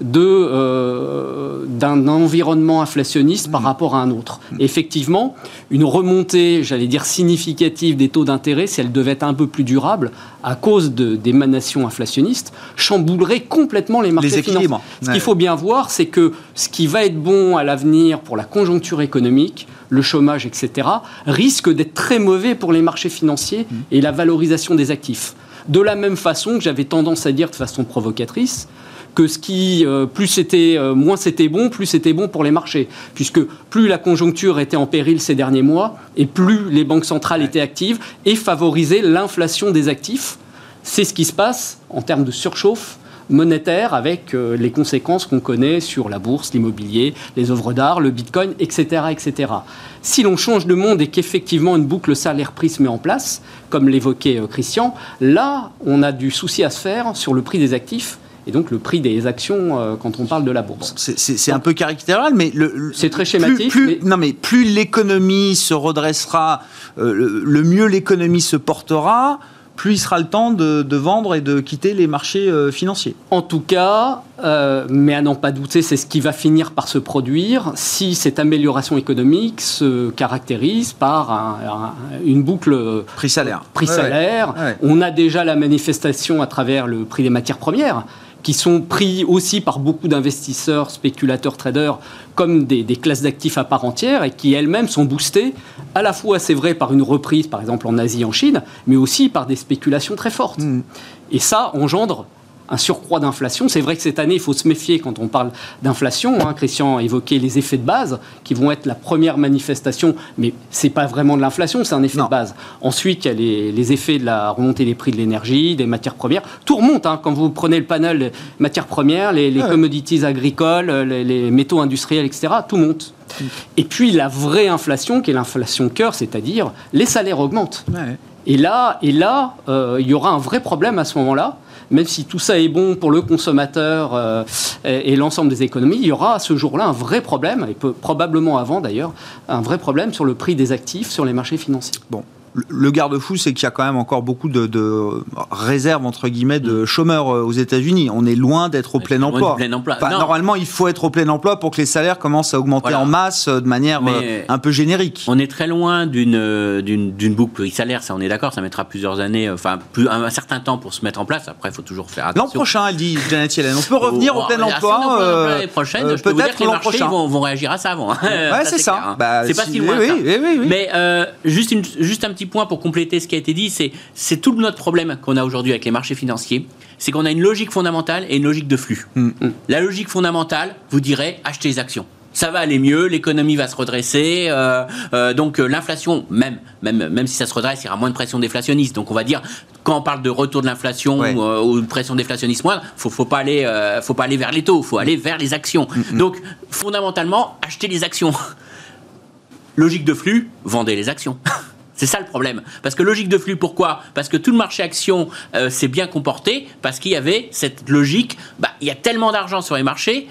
de, euh, d'un environnement inflationniste par mmh. rapport à un autre. Mmh. Effectivement, une remontée, j'allais dire, significative des taux d'intérêt, si elle devait être un peu plus durable, à cause de, d'émanations inflationnistes, chamboulerait complètement les marchés financiers. Ce qu'il faut bien voir, c'est que ce qui va être bon à l'avenir pour la conjoncture économique, le chômage, etc., risque d'être très mauvais pour les marchés financiers mmh. et la valorisation des actifs. De la même façon que j'avais tendance à dire de façon provocatrice, que ce qui, euh, plus c'était, euh, moins c'était bon, plus c'était bon pour les marchés. Puisque plus la conjoncture était en péril ces derniers mois, et plus les banques centrales étaient actives et favorisaient l'inflation des actifs. C'est ce qui se passe en termes de surchauffe monétaire avec euh, les conséquences qu'on connaît sur la bourse, l'immobilier, les œuvres d'art, le bitcoin, etc. etc. Si l'on change de monde et qu'effectivement une boucle salaire-prix se met en place, comme l'évoquait Christian, là, on a du souci à se faire sur le prix des actifs et donc le prix des actions euh, quand on parle de la bourse. c'est un peu caricatural, mais c'est très schématique. Plus, Non, mais plus l'économie se redressera, le mieux l'économie se portera plus il sera le temps de, vendre et de quitter les marchés euh, financiers. En tout cas, euh, mais à n'en pas douter, c'est ce qui va finir par se produire si cette amélioration économique se caractérise par une boucle prix-salaire. Prix-salaire. On a déjà la manifestation à travers le prix des matières premières qui sont pris aussi par beaucoup d'investisseurs, spéculateurs, traders, comme des, classes d'actifs à part entière et qui elles-mêmes sont boostées à la fois, c'est vrai, par une reprise, par exemple en Asie, en Chine, mais aussi par des spéculations très fortes. Mmh. Et ça engendre un surcroît d'inflation. C'est vrai que cette année, il faut se méfier quand on parle d'inflation. Hein. Christian a évoqué les effets de base qui vont être la première manifestation, mais ce n'est pas vraiment de l'inflation, c'est un effet de base. Ensuite, il y a les, effets de la remontée des prix de l'énergie, des matières premières. Tout remonte. Hein. Quand vous prenez le panel matières premières, les, commodities agricoles, les, métaux industriels, etc., tout monte. Et puis la vraie inflation, qui est l'inflation cœur, c'est-à-dire les salaires augmentent. Et là, et là euh, il y aura un vrai problème à ce moment-là même si tout ça est bon pour le consommateur euh, et, l'ensemble des économies, il y aura à ce jour-là un vrai problème, et probablement avant d'ailleurs, un vrai problème sur le prix des actifs sur les marchés financiers. Le garde-fou, c'est qu'il y a quand même encore beaucoup de, réserves, entre guillemets, de chômeurs euh, aux États-Unis. On est loin d'être au plein emploi. normalement, il faut être au plein emploi pour que les salaires commencent à augmenter en masse euh, de manière euh, un peu générique. On est très loin d'une, boucle pluri-salaire, ça on est d'accord, ça mettra plusieurs années, enfin plus, un, certain temps pour se mettre en place. Après, il faut toujours faire attention. L'an prochain, elle dit Janet Yellen, on peut revenir au plein emploi. L'année prochaine, je peux vous dire que les marchés vont, vont, réagir à ça avant. Ouais, c'est ça. Hein. Bah, c'est pas si loin. Mais juste, une, juste un petit point pour compléter ce qui a été dit, c'est tout notre problème qu'on a aujourd'hui avec les marchés financiers. C'est qu'on a une logique fondamentale et une logique de flux. Mm. La logique fondamentale vous dirait acheter les actions ça va aller mieux, l'économie va se redresser, euh, euh, donc euh, l'inflation, même, même, même si ça se redresse, il y aura moins de pression déflationniste. Donc on va dire, quand on parle de retour de l'inflation ou, de pression déflationniste moindre, faut, faut pas aller, faut pas aller vers les taux, faut aller vers les actions. Mm, mm. Donc fondamentalement, acheter les actions. Logique de flux, vendez les actions. C'est ça le problème. Parce que logique de flux, pourquoi? Parce que tout le marché action euh, s'est bien comporté, parce qu'il y avait cette logique, bah, il y a tellement d'argent sur les marchés,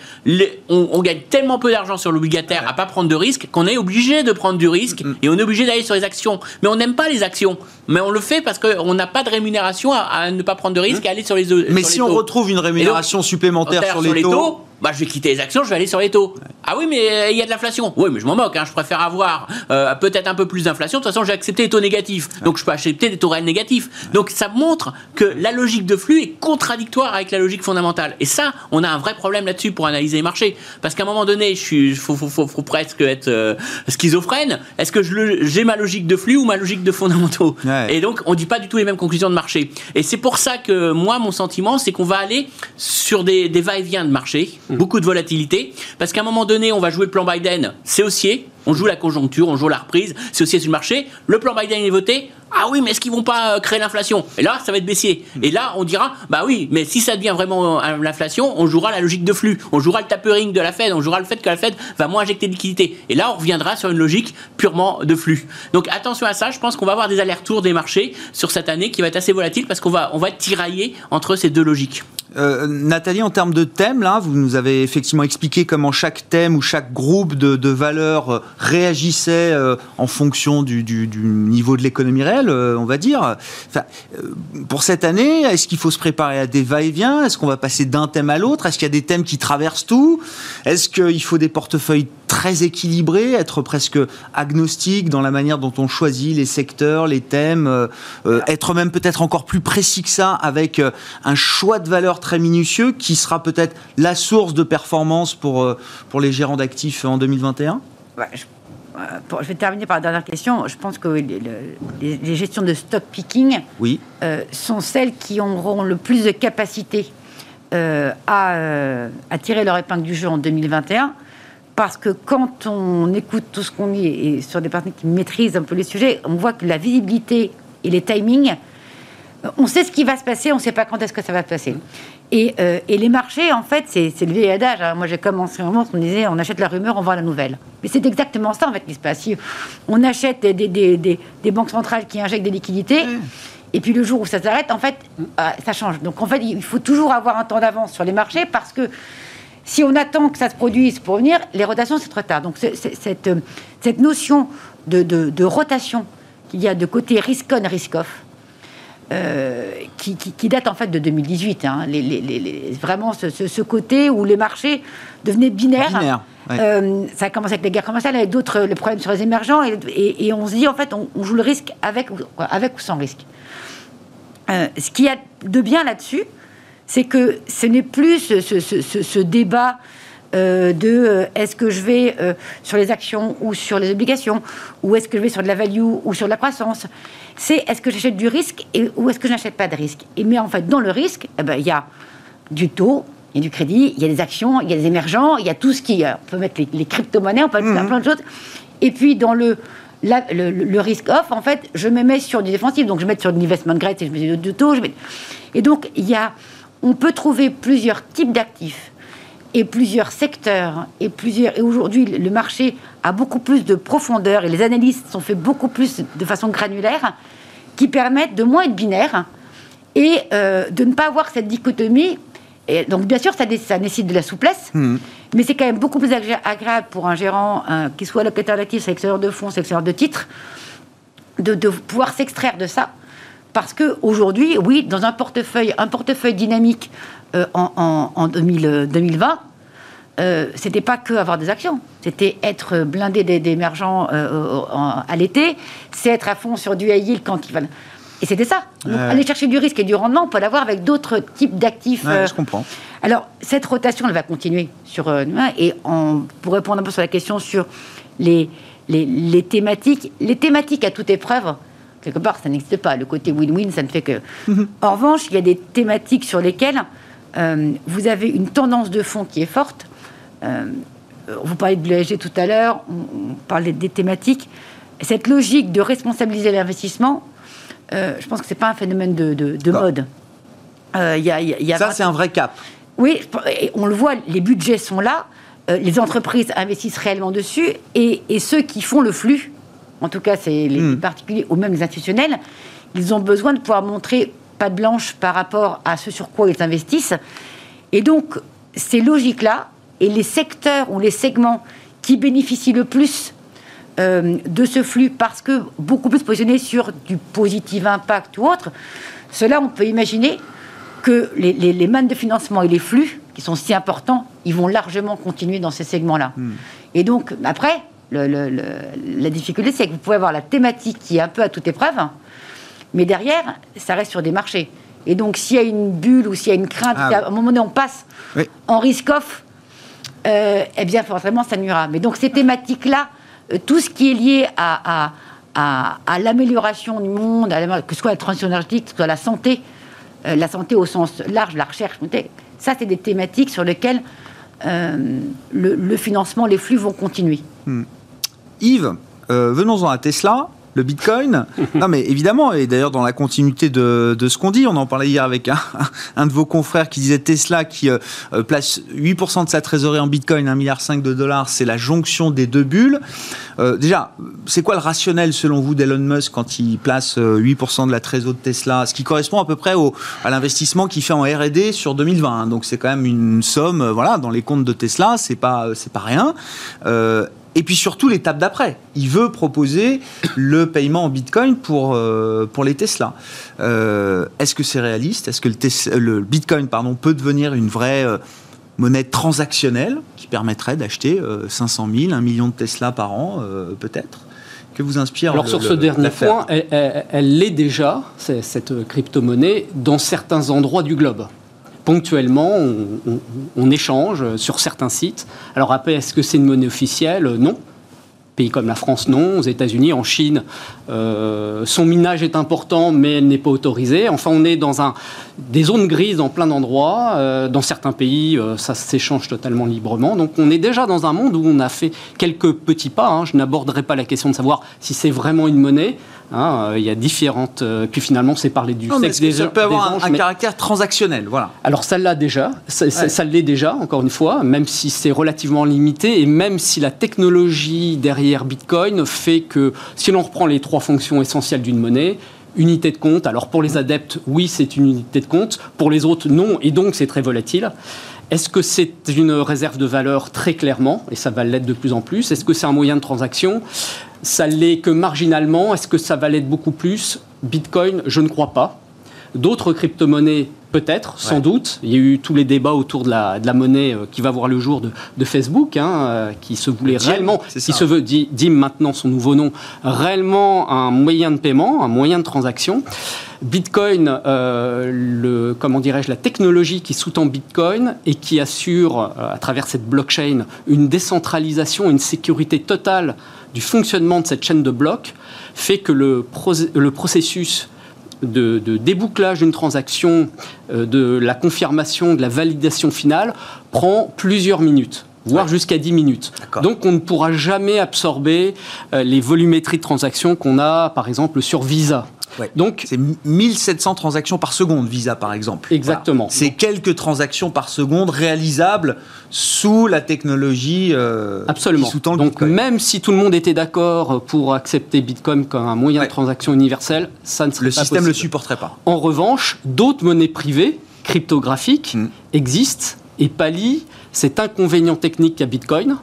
on, gagne tellement peu d'argent sur l'obligataire à pas prendre de risque, qu'on est obligé de prendre du risque, mm, et on est obligé d'aller sur les actions. Mais on n'aime pas les actions. Mais on le fait parce qu'on n'a pas de rémunération à, ne pas prendre de risque mm. et aller sur les Mais si on retrouve une rémunération supplémentaire sur les, taux bah, je vais quitter les actions, je vais aller sur les taux. Ah oui, mais euh, il y a de l'inflation. Oui, mais je m'en moque, hein, je préfère avoir euh, peut-être un peu plus d'inflation. De toute façon, j'ai accepté les taux négatifs. Donc, je peux accepter des taux réels négatifs. Donc, ça montre que la logique de flux est contradictoire avec la logique fondamentale. Et ça, on a un vrai problème là-dessus pour analyser les marchés. Parce qu'à un moment donné, je suis, faut, faut, faut, presque être euh, schizophrène. Est-ce que j'ai ma logique de flux ou ma logique de fondamentaux Et donc, on dit pas du tout les mêmes conclusions de marché. Et c'est pour ça que moi, mon sentiment, c'est qu'on va aller sur des, des va-et-vient de marché beaucoup de volatilité, parce qu'à un moment donné, on va jouer le plan Biden, c'est haussier, on joue la conjoncture, on joue la reprise, c'est haussier sur le marché, le plan Biden est voté, ah oui, mais est-ce qu'ils vont pas euh, créer l'inflation? Et là, ça va être baissier. Et là, on dira, bah oui, mais si ça devient vraiment euh, l'inflation, on jouera la logique de flux, on jouera le tapering de la Fed, on jouera le fait que la Fed va moins injecter de liquidités. Et là, on reviendra sur une logique purement de flux. Donc attention à ça, je pense qu'on va avoir des allers-retours des marchés sur cette année qui va être assez volatile parce qu'on va, on va être tiraillé entre ces deux logiques. Euh, Nathalie, en termes de thème, là, vous nous avez effectivement expliqué comment chaque thème ou chaque groupe de, valeurs réagissait euh, en fonction du, niveau de l'économie réelle, on va dire. pour cette année, est-ce qu'il faut se préparer à des va-et-vient? Est-ce qu'on va passer d'un thème à l'autre? Est-ce qu'il y a des thèmes qui traversent tout? Est-ce qu'il faut des portefeuilles très équilibrés, être presque agnostique dans la manière dont on choisit les secteurs, les thèmes, être même peut-être encore plus précis que ça avec un choix de valeurs très minutieux qui sera peut-être la source de performance pour, euh, pour les gérants d'actifs en 2021 euh, je, vais terminer par la dernière question. Je pense que les, gestions de stock picking oui. Euh, sont celles qui auront le plus de capacité à, à, tirer leur épingle du jeu en 2021. Parce que quand on écoute tout ce qu'on dit et sur des partenaires qui maîtrisent un peu les sujets, on voit que la visibilité et les timings on sait ce qui va se passer, on ne sait pas quand est-ce que ça va se passer. Et, les marchés, en fait, c'est le vieil adage. Hein. Moi, j'ai commencé un moment, on disait on achète la rumeur, on vend la nouvelle. Mais c'est exactement ça, en fait, qui se passe. on achète des, des, des, banques centrales qui injectent des liquidités, et puis le jour où ça s'arrête, en fait, ça change. Donc, en fait, il faut toujours avoir un temps d'avance sur les marchés parce que si on attend que ça se produise pour venir, les rotations, c'est trop tard. Donc, cette, cette notion de, de rotation qu'il y a de côté risk-on, risk-off, euh, qui, date en fait de 2018. Hein. vraiment ce, côté où les marchés devenaient binaires. Euh, ça a commencé avec les guerres commerciales, avec d'autres, le problème sur les émergents, et, on se dit en fait, on, joue le risque avec, avec ou sans risque. Euh, ce qu'il y a de bien là-dessus, c'est que ce n'est plus ce, débat de est-ce que je vais sur les actions ou sur les obligations, ou est-ce que je vais sur de la value ou sur de la croissance c'est est-ce que j'achète du risque et, ou est-ce que je n'achète pas de risque et Mais en fait, dans le risque, eh ben, il y a du taux, il y a du crédit, il y a des actions, il y a des émergents, il y a tout ce qui. Euh, on peut mettre les, crypto-monnaies, on peut mettre mhm. plein de choses. Et puis, dans le, le, risque off, en fait, je me mets sur du défensif. Donc, je mets sur de l'investment grade et je mets du taux. Je mets... Et donc, il y a, on peut trouver plusieurs types d'actifs et plusieurs secteurs et plusieurs. Et aujourd'hui, le marché a beaucoup plus de profondeur et les analystes sont faits beaucoup plus de façon granulaire, qui permettent de moins être binaire et euh, de ne pas avoir cette dichotomie. Et donc, bien sûr, ça, ça nécessite de la souplesse, mmh. mais c'est quand même beaucoup plus agréable pour un gérant, qui soit locataire d'actifs, sélectionneur de fonds, sélectionneur de titres, de, de pouvoir s'extraire de ça. Parce qu'aujourd'hui, oui, dans un portefeuille, un portefeuille dynamique euh, en, en, 2020, euh, c'était pas que avoir des actions, c'était être blindé d'émergents euh, à l'été, c'est être à fond sur du high yield quand il va. Et c'était ça. aller chercher du risque et du rendement, on peut l'avoir avec d'autres types d'actifs. je comprends. Alors, cette rotation, elle va continuer sur. et on, pour répondre un peu sur la question sur les, les, les thématiques, les thématiques à toute épreuve, quelque part, ça n'existe pas. Le côté win-win, ça ne fait que. Mhm. En revanche, il y a des thématiques sur lesquelles euh, vous avez une tendance de fond qui est forte. Euh, vous parlez de l'ESG tout à l'heure, on, parlait des thématiques. Cette logique de responsabiliser l'investissement, euh, je pense que ce n'est pas un phénomène de, mode. Ça, c'est un vrai cap. Oui, on le voit, les budgets sont là, les entreprises investissent réellement dessus, et, ceux qui font le flux, en tout cas c'est les hmm. particuliers ou même les institutionnels, ils ont besoin de pouvoir montrer pas de blanche par rapport à ce sur quoi ils investissent. Et donc, ces logiques-là, et les secteurs ou les segments qui bénéficient le plus euh, de ce flux parce que beaucoup plus positionnés sur du positif impact ou autre, cela, on peut imaginer que les, les, mannes de financement et les flux, qui sont si importants, ils vont largement continuer dans ces segments-là. Hmm. Et donc, après, la difficulté, c'est que vous pouvez avoir la thématique qui est un peu à toute épreuve, mais derrière, ça reste sur des marchés. Et donc, s'il y a une bulle ou s'il y a une crainte, ah à un moment donné, on passe en risk-off, euh, eh bien, forcément, ça nuira. Mais donc, ces thématiques-là, euh, tout ce qui est lié à, à, l'amélioration du monde, que ce soit la transition énergétique, que ce soit la santé, euh, la santé au sens large, la recherche, ça, c'est des thématiques sur lesquelles le, financement, les flux vont continuer. Hmm. Yves, venons-en à Tesla le Bitcoin. non, mais évidemment, et d'ailleurs dans la continuité de, ce qu'on dit, on en parlait hier avec un, de vos confrères qui disait Tesla qui euh, euh, place 8% de sa trésorerie en Bitcoin, 1,5 milliard de dollars, c'est la jonction des deux bulles. Euh, déjà, c'est quoi le rationnel selon vous d'Elon Musk quand il place 8% de la trésorerie de Tesla, ce qui correspond à peu près au, à l'investissement qu'il fait en R&D sur 2020. Hein. Donc c'est quand même une somme, voilà, dans les comptes de Tesla, c'est pas c'est pas rien. Et puis surtout l'étape d'après. Il veut proposer le paiement en Bitcoin pour, euh, pour les Tesla. Euh, est-ce que c'est réaliste? Est-ce que le, le, Bitcoin pardon, peut devenir une vraie euh, monnaie transactionnelle qui permettrait d'acheter 500 000, 1 million de Tesla par an, peut-être? Que vous inspire Alors sur ce dernier point, elle l'est déjà, cette crypto-monnaie, dans certains endroits du globe ponctuellement, on, échange sur certains sites. Alors après, est-ce que c'est une monnaie officielle? Non. Pays comme la France, non. Aux États-Unis, en Chine, euh, son minage est important, mais elle n'est pas autorisée. Enfin, on est dans un, des zones grises dans plein d'endroits. Euh, dans certains pays, euh, ça s'échange totalement librement. Donc, on est déjà dans un monde où on a fait quelques petits pas. Hein. Je n'aborderai pas la question de savoir si c'est vraiment une monnaie. Hein, il y a différentes. puis finalement, c'est parler du sexe des Ça peut avoir un, caractère transactionnel, voilà. Alors ça l'a déjà, ça, ça l'est déjà, encore une fois, même si c'est relativement limité et même si la technologie derrière Bitcoin fait que si l'on reprend les trois fonctions essentielles d'une monnaie, unité de compte, alors pour les adeptes, oui, c'est une unité de compte, pour les autres, non, et donc c'est très volatile. Est-ce que c'est une réserve de valeur très clairement, et ça va l'être de plus en plus Est-ce que c'est un moyen de transaction? Ça l'est que marginalement. Est-ce que ça va l'être beaucoup plus? Bitcoin, je ne crois pas. D'autres crypto-monnaies Peut-être, sans doute. Il y a eu tous les débats autour de la, de la monnaie euh, qui va voir le jour de, Facebook, hein, euh, qui se voulait réellement, qui se veut, dit, maintenant son nouveau nom, réellement un moyen de paiement, un moyen de transaction. Bitcoin, euh, le, comment dirais-je, la technologie qui sous-tend Bitcoin et qui assure, à travers cette blockchain, une décentralisation, une sécurité totale du fonctionnement de cette chaîne de blocs, fait que le, le processus de, débouclage d'une transaction, euh, de la confirmation, de la validation finale, prend plusieurs minutes voire jusqu'à 10 minutes. Donc on ne pourra jamais absorber euh, les volumétries de transactions qu'on a, par exemple, sur Visa. Donc c'est 1700 transactions par seconde Visa par exemple. Exactement. C'est quelques transactions par seconde réalisables sous la technologie euh, Absolument. sous Donc même si tout le monde était d'accord pour accepter Bitcoin comme un moyen de transaction universel, ça ne serait le pas système ne le supporterait pas. En revanche, d'autres monnaies privées cryptographiques hmm. existent et pallient cet inconvénient technique qu'a Bitcoin.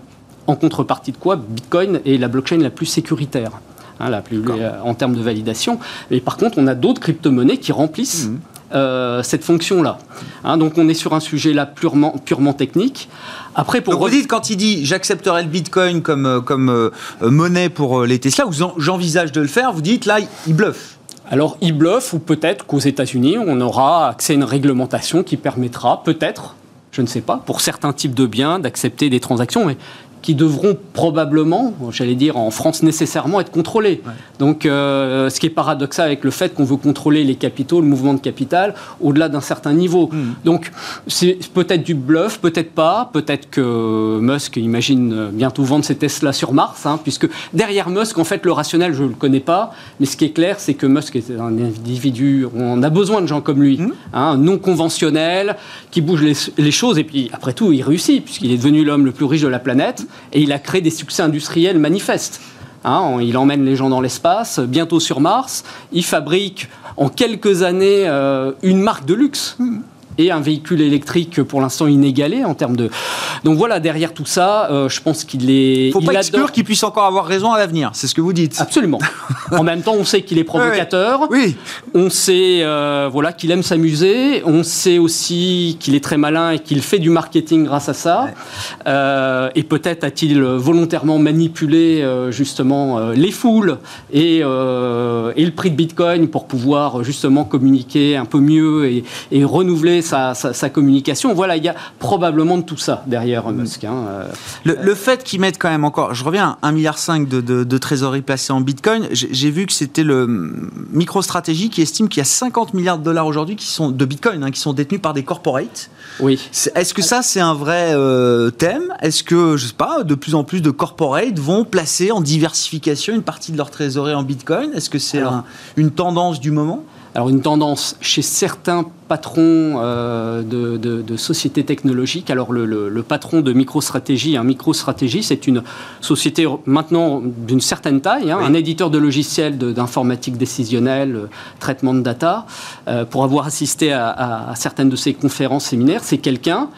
En contrepartie de quoi Bitcoin est la blockchain la plus sécuritaire. Hein, la plus, euh, en termes de validation. Et par contre, on a d'autres crypto-monnaies qui remplissent mhm. euh, cette fonction-là. Hein, donc on est sur un sujet là purement, purement technique. Après, pour vous dites quand il dit j'accepterai le Bitcoin comme, euh, comme monnaie pour les Tesla, ou j'envisage de le faire, vous dites là il bluffe. Alors il bluffe ou peut-être qu'aux États-Unis on aura accès à une réglementation qui permettra peut-être je ne sais pas, pour certains types de biens, d'accepter des transactions. Mais qui devront probablement, j'allais dire en France nécessairement, être contrôlés. Donc, euh, ce qui est paradoxal avec le fait qu'on veut contrôler les capitaux, le mouvement de capital, au-delà d'un certain niveau. Hmm. Donc, c'est peut-être du bluff, peut-être pas. Peut-être que Musk imagine bientôt vendre ses Tesla sur Mars, hein, puisque derrière Musk, en fait, le rationnel, je ne le connais pas. Mais ce qui est clair, c'est que Musk est un individu, on a besoin de gens comme lui, hmm. hein, non conventionnel, qui bougent les, les choses. Et puis, après tout, il réussit, puisqu'il est devenu l'homme le plus riche de la planète et il a créé des succès industriels manifestes. Hein, il emmène les gens dans l'espace, bientôt sur Mars. Il fabrique en quelques années euh, une marque de luxe et un véhicule électrique pour l'instant inégalé en termes de. Donc voilà, derrière tout ça, euh, je pense qu'il est. Faut pas exclure qu'il puisse encore avoir raison à l'avenir. C'est ce que vous dites. Absolument. en même temps, on sait qu'il est provocateur. Oui. On sait, euh, voilà, qu'il aime s'amuser. On sait aussi qu'il est très malin et qu'il fait du marketing grâce à ça. Euh, et peut-être a-t-il volontairement manipulé justement les foules et, et le prix de Bitcoin pour pouvoir justement communiquer un peu mieux et, et renouveler sa, communication. Voilà, il y a probablement de tout ça derrière mm. Musk. Hein, euh. Le, fait qu'ils mettent quand même encore, je reviens, 1,5 milliard de, de, de trésorerie placée en Bitcoin, j'ai vu que c'était le MicroStrategy qui estime qu'il y a 50 milliards de dollars aujourd'hui qui sont de Bitcoin, hein, qui sont détenus par des corporates. Oui. Est-ce que ça, c'est un vrai euh, thème? Est-ce que, je sais pas, de plus en plus de corporates vont placer en diversification une partie de leur trésorerie en Bitcoin? Est-ce que c'est une tendance du moment? Alors une tendance chez certains patrons euh, de, sociétés technologiques. Alors le, patron de MicroStrategy, un hein, MicroStrategy, c'est une société maintenant d'une certaine taille, hein, un éditeur de logiciels d'informatique décisionnelle, euh, traitement de data. Euh, pour avoir assisté à, certaines de ces conférences séminaires, c'est quelqu'un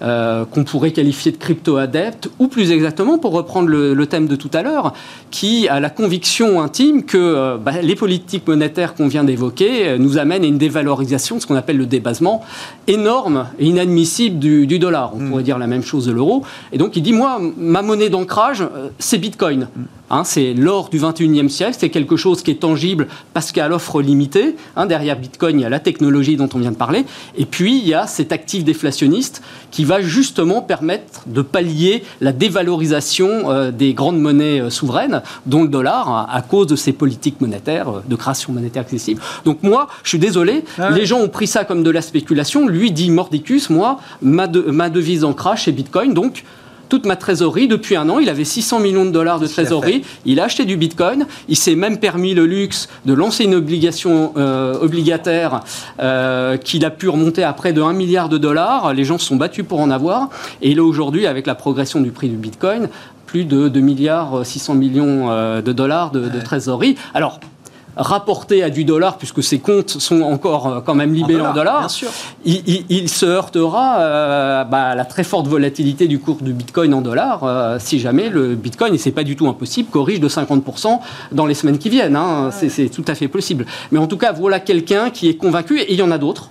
qu'on pourrait qualifier de crypto-adepte, ou plus exactement, pour reprendre le, thème de tout à l'heure, qui a la conviction intime que bah, les politiques monétaires qu'on vient d'évoquer nous amènent à une dévalorisation ce qu'on appelle le débasement, énorme et inadmissible du, dollar. On mm. pourrait dire la même chose de l'euro. Et donc il dit, moi, ma monnaie d'ancrage, euh, c'est Bitcoin. Mm. Hein, c'est l'or du 21e siècle, c'est quelque chose qui est tangible parce qu'à l'offre limitée. Hein, derrière Bitcoin, il y a la technologie dont on vient de parler. Et puis, il y a cet actif déflationniste qui va justement permettre de pallier la dévalorisation euh, des grandes monnaies euh, souveraines, dont le dollar, à, cause de ces politiques monétaires, euh, de création monétaire excessive. Donc moi, je suis désolé, ah les gens ont pris ça comme de la spéculation. Lui dit mordicus, moi, ma, ma devise en crash, c'est Bitcoin. Donc, toute ma trésorerie. Depuis un an, il avait 600 millions de dollars de trésorerie. Il a acheté du Bitcoin. Il s'est même permis le luxe de lancer une obligation euh, obligataire euh, qu'il a pu remonter à près de 1 milliard de dollars. Les gens se sont battus pour en avoir. Et il a aujourd'hui, avec la progression du prix du Bitcoin, plus de 2 milliards 600 millions euh, de dollars de, de trésorerie. Alors, rapporté à du dollar, puisque ses comptes sont encore euh, quand même libellés en, dollars, Il, se heurtera euh, bah, à la très forte volatilité du cours du Bitcoin en dollars, euh, si jamais le Bitcoin, et c'est pas du tout impossible, corrige de 50% dans les semaines qui viennent. Hein. c'est tout à fait possible. Mais en tout cas, voilà quelqu'un qui est convaincu, et il y en a d'autres.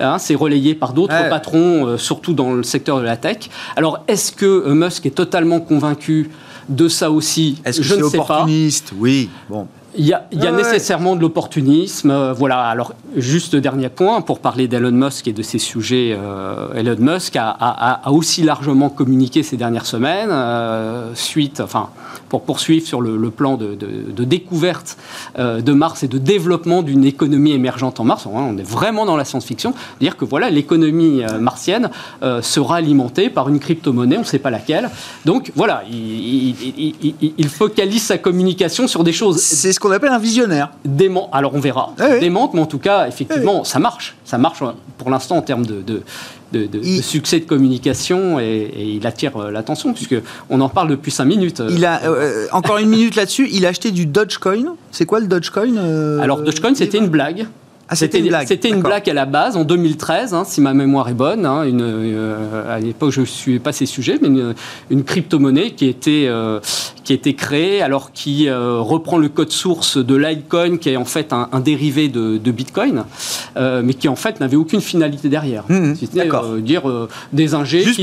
Hein, c'est relayé par d'autres patrons, surtout dans le secteur de la tech. Alors, est-ce que Musk est totalement convaincu de ça aussi? Est-ce que Je ne sais opportuniste? Oui. Bon. Il y a, nécessairement de l'opportunisme. Euh, voilà. Alors, juste dernier point pour parler d'Elon Musk et de ces sujets. Euh, Elon Musk a, aussi largement communiqué ces dernières semaines, euh, suite, enfin, pour poursuivre sur le, plan de, découverte de Mars et de développement d'une économie émergente en Mars. On est vraiment dans la science-fiction. Dire que voilà, l'économie martienne sera alimentée par une crypto-monnaie, on ne sait pas laquelle. Donc voilà, il, il, focalise sa communication sur des choses qu'on appelle un visionnaire. Dément. Alors on verra. Eh Démente, mais en tout cas, effectivement, eh ça marche. Ça marche pour l'instant en termes de, de, succès de communication et, il attire euh, l'attention puisque on en parle depuis 5 minutes. Il a euh, encore une minute là-dessus. Il a acheté du Dogecoin. C'est quoi le Dogecoin euh, Alors Dogecoin, c'était une blague. Ah, c'était une blague. C'était une blague à la base en 2013, hein, si ma mémoire est bonne. Hein, une, euh, à l'époque, je ne suivais pas ces sujets, mais une, crypto-monnaie qui était euh, qui était créée, alors qui euh, reprend le code source de Litecoin, qui est en fait un, dérivé de, Bitcoin, mais qui en fait n'avait aucune finalité derrière. Mmh, c'était dire des ingés Juste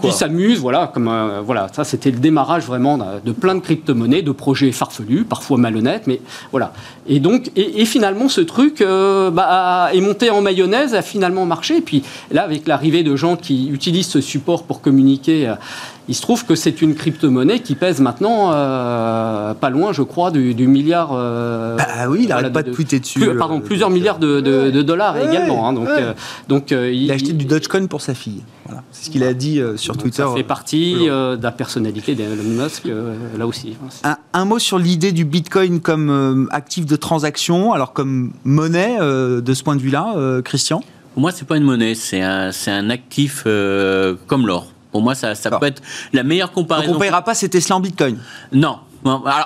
qui s'amusent, voilà, comme voilà, ça c'était le démarrage vraiment de plein de crypto-monnaies, de projets farfelus, parfois malhonnêtes, mais voilà. Et donc, et, et finalement, ce truc euh, bah, est monté en mayonnaise, a finalement marché. Et puis là, avec l'arrivée de gens qui utilisent ce support pour communiquer, euh, il se trouve que c'est une crypto-monnaie qui pèse maintenant euh, pas loin, je crois, du, milliard. ah oui, il n'arrête pas de, tweeter dessus. pardon, plusieurs milliards de, dollars également. Hein. donc, donc il, a acheté du Dogecoin pour sa fille. Voilà. C'est ce qu'il a dit sur Twitter. Ça fait partie de la personnalité d'Elon Musk, là aussi. Un, un, mot sur l'idée du Bitcoin comme actif de transaction, alors comme monnaie. Euh, de ce point de vue-là, euh, Christian? Pour moi, c'est pas une monnaie, c'est un, un actif euh, comme l'or. Pour moi, ça, ça peut être la meilleure comparaison. Donc on ne paiera pas ces Tesla en Bitcoin? Non.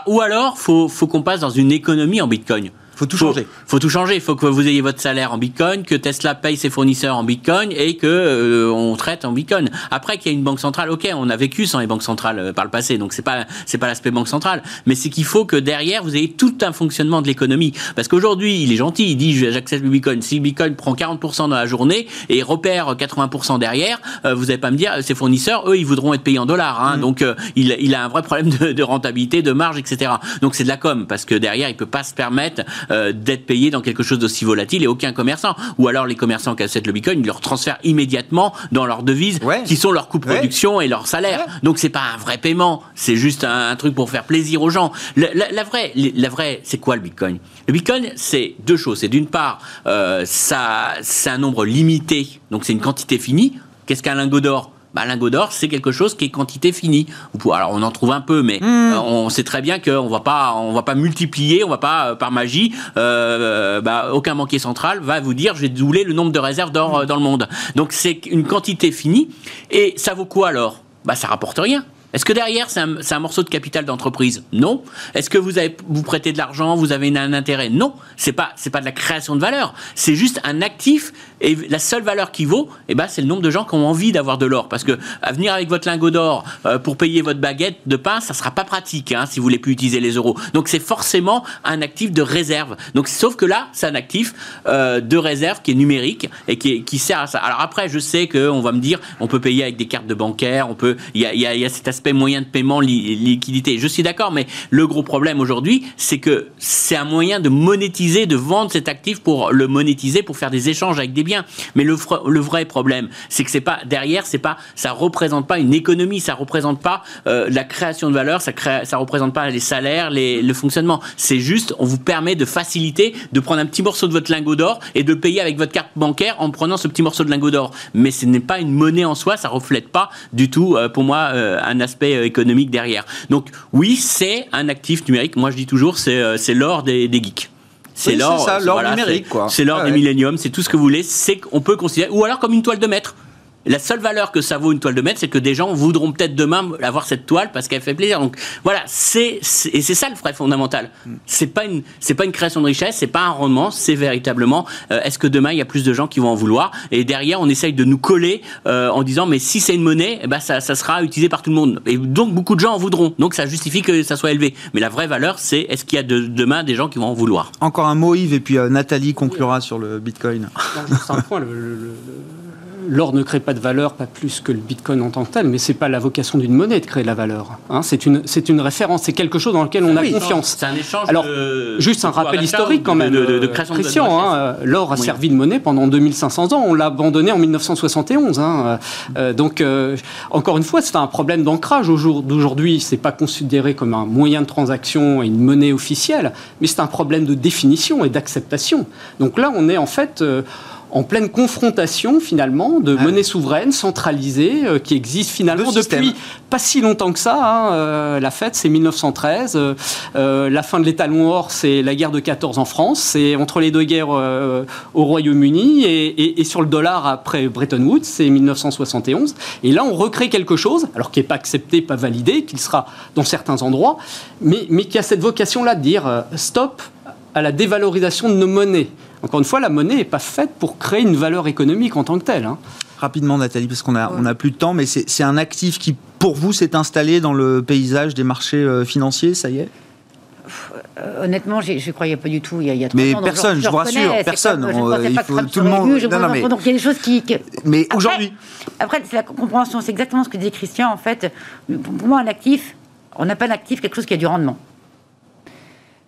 ou alors, il faut, faut qu'on passe dans une économie en Bitcoin faut tout changer. Faut, tout changer. Il faut que vous ayez votre salaire en Bitcoin, que Tesla paye ses fournisseurs en Bitcoin et que euh, on traite en Bitcoin. Après qu'il y a une banque centrale, ok, on a vécu sans les banques centrales euh, par le passé, donc c'est pas c'est pas l'aspect banque centrale, mais c'est qu'il faut que derrière vous ayez tout un fonctionnement de l'économie. Parce qu'aujourd'hui, il est gentil, il dit j'accepte le Bitcoin. Si le Bitcoin prend 40% dans la journée et repère 80% derrière, euh, vous n'allez pas me dire ses fournisseurs, eux, ils voudront être payés en dollars. Hein, mm. Donc il, il a un vrai problème de, de rentabilité, de marge, etc. Donc c'est de la com parce que derrière il peut pas se permettre euh, d'être payé dans quelque chose d'aussi volatile et aucun commerçant. Ou alors les commerçants qui achètent le Bitcoin, ils leur transfèrent immédiatement dans leurs devises, qui sont leurs coûts de production et leur salaire. Donc c'est pas un vrai paiement, c'est juste un, truc pour faire plaisir aux gens. La, vraie, la vraie, c'est quoi le Bitcoin? Le Bitcoin, c'est deux choses. C'est d'une part, euh, ça, c'est un nombre limité, donc c'est une quantité finie. Qu'est-ce qu'un lingot d'or? Bah, lingot d'or, c'est quelque chose qui est quantité finie. Alors on en trouve un peu, mais hmm. euh, on sait très bien qu'on va pas, on va pas multiplier, on va pas euh, par magie. Euh, bah, aucun banquier central va vous dire, je vais doubler le nombre de réserves d'or dans le monde. Donc c'est une quantité finie. Et ça vaut quoi alors? Bah ça rapporte rien. Est-ce que derrière, c'est un, morceau de capital d'entreprise Non. Est-ce que vous, avez, vous prêtez de l'argent, vous avez un intérêt Non. C'est pas, c'est pas de la création de valeur. C'est juste un actif et la seule valeur qui vaut, eh ben, c'est le nombre de gens qui ont envie d'avoir de l'or. Parce que à venir avec votre lingot d'or euh, pour payer votre baguette de pain, ça sera pas pratique hein, si vous voulez plus utiliser les euros. Donc c'est forcément un actif de réserve. Donc sauf que là, c'est un actif euh, de réserve qui est numérique et qui, qui sert à ça. Alors après, je sais qu'on va me dire, on peut payer avec des cartes de bancaire, il y a, y, a, y a cet moyen de paiement, liquidité. Je suis d'accord, mais le gros problème aujourd'hui, c'est que c'est un moyen de monétiser, de vendre cet actif pour le monétiser, pour faire des échanges avec des biens. Mais le, vrai problème, c'est que c'est pas derrière, c'est pas, ça représente pas une économie, ça représente pas euh, la création de valeur, ça crée, représente pas les salaires, le fonctionnement. C'est juste, on vous permet de faciliter, de prendre un petit morceau de votre lingot d'or et de payer avec votre carte bancaire en prenant ce petit morceau de lingot d'or. Mais ce n'est pas une monnaie en soi, ça reflète pas du tout, euh, pour moi, euh, un aspect économique derrière. Donc oui, c'est un actif numérique. Moi, je dis toujours, c'est l'or des, des geeks. C'est l'or, l'or numérique, quoi. C'est l'or des milléniums, c'est tout ce que vous voulez. C'est qu'on peut considérer, ou alors comme une toile de maître. La seule valeur que ça vaut une toile de maître, c'est que des gens voudront peut-être demain avoir cette toile parce qu'elle fait plaisir. Donc voilà, c'est et c'est ça le vrai fondamental. C'est pas une c'est pas une création de richesse, c'est pas un rendement, c'est véritablement euh, est-ce que demain il y a plus de gens qui vont en vouloir? Et derrière, on essaye de nous coller euh, en disant mais si c'est une monnaie, eh ben ça, ça sera utilisé par tout le monde. Et donc beaucoup de gens en voudront. Donc ça justifie que ça soit élevé. Mais la vraie valeur, c'est est-ce qu'il y a de, demain des gens qui vont en vouloir? Encore un mot Yves et puis euh, Nathalie conclura sur le Bitcoin. C'est un point. le l'or ne crée pas de valeur, pas plus que le bitcoin en tant que tel, mais c'est pas la vocation d'une monnaie de créer de la valeur. Hein. c'est une, c'est une référence, c'est quelque chose dans lequel on a confiance. C'est un échange. Alors, juste un rappel historique quand même. De, création Christian, hein, l'or a servi de monnaie pendant 2500 ans. On l'a abandonné en 1971. Hein. Euh, donc, euh, encore une fois, c'est un problème d'ancrage. Au jour d'aujourd'hui, c'est pas considéré comme un moyen de transaction et une monnaie officielle, mais c'est un problème de définition et d'acceptation. Donc là, on est en fait euh, en pleine confrontation finalement de ah monnaie souveraine centralisée euh, qui existe finalement depuis pas si longtemps que ça. Hein, euh, la fête, c'est 1913. Euh, la fin de l'étalon or, c'est la guerre de 14 en France. C'est entre les deux guerres au Royaume-Uni et, sur le dollar après Bretton Woods, c'est 1971. Et là, on recrée quelque chose, alors qui n'est pas accepté, pas validé, qu'il sera dans certains endroits, mais, mais qui a cette vocation-là de dire stop à la dévalorisation de nos monnaies. Encore une fois, la monnaie n'est pas faite pour créer une valeur économique en tant que telle. Hein. Rapidement, Nathalie, parce qu'on a, on a plus de temps, mais c'est un actif qui, pour vous, s'est installé dans le paysage des marchés euh, financiers, ça y est? Euh, Honnêtement, je ne croyais pas du tout il y a, il y a Mais personne, je, vous rassure, personne. il faut, tout le monde. mais... Donc il y a des choses qui. Mais aujourd'hui. Après, c'est la compréhension, c'est exactement ce que dit Christian. En fait, pour moi, un actif, on n'a pas un actif quelque chose qui a du rendement.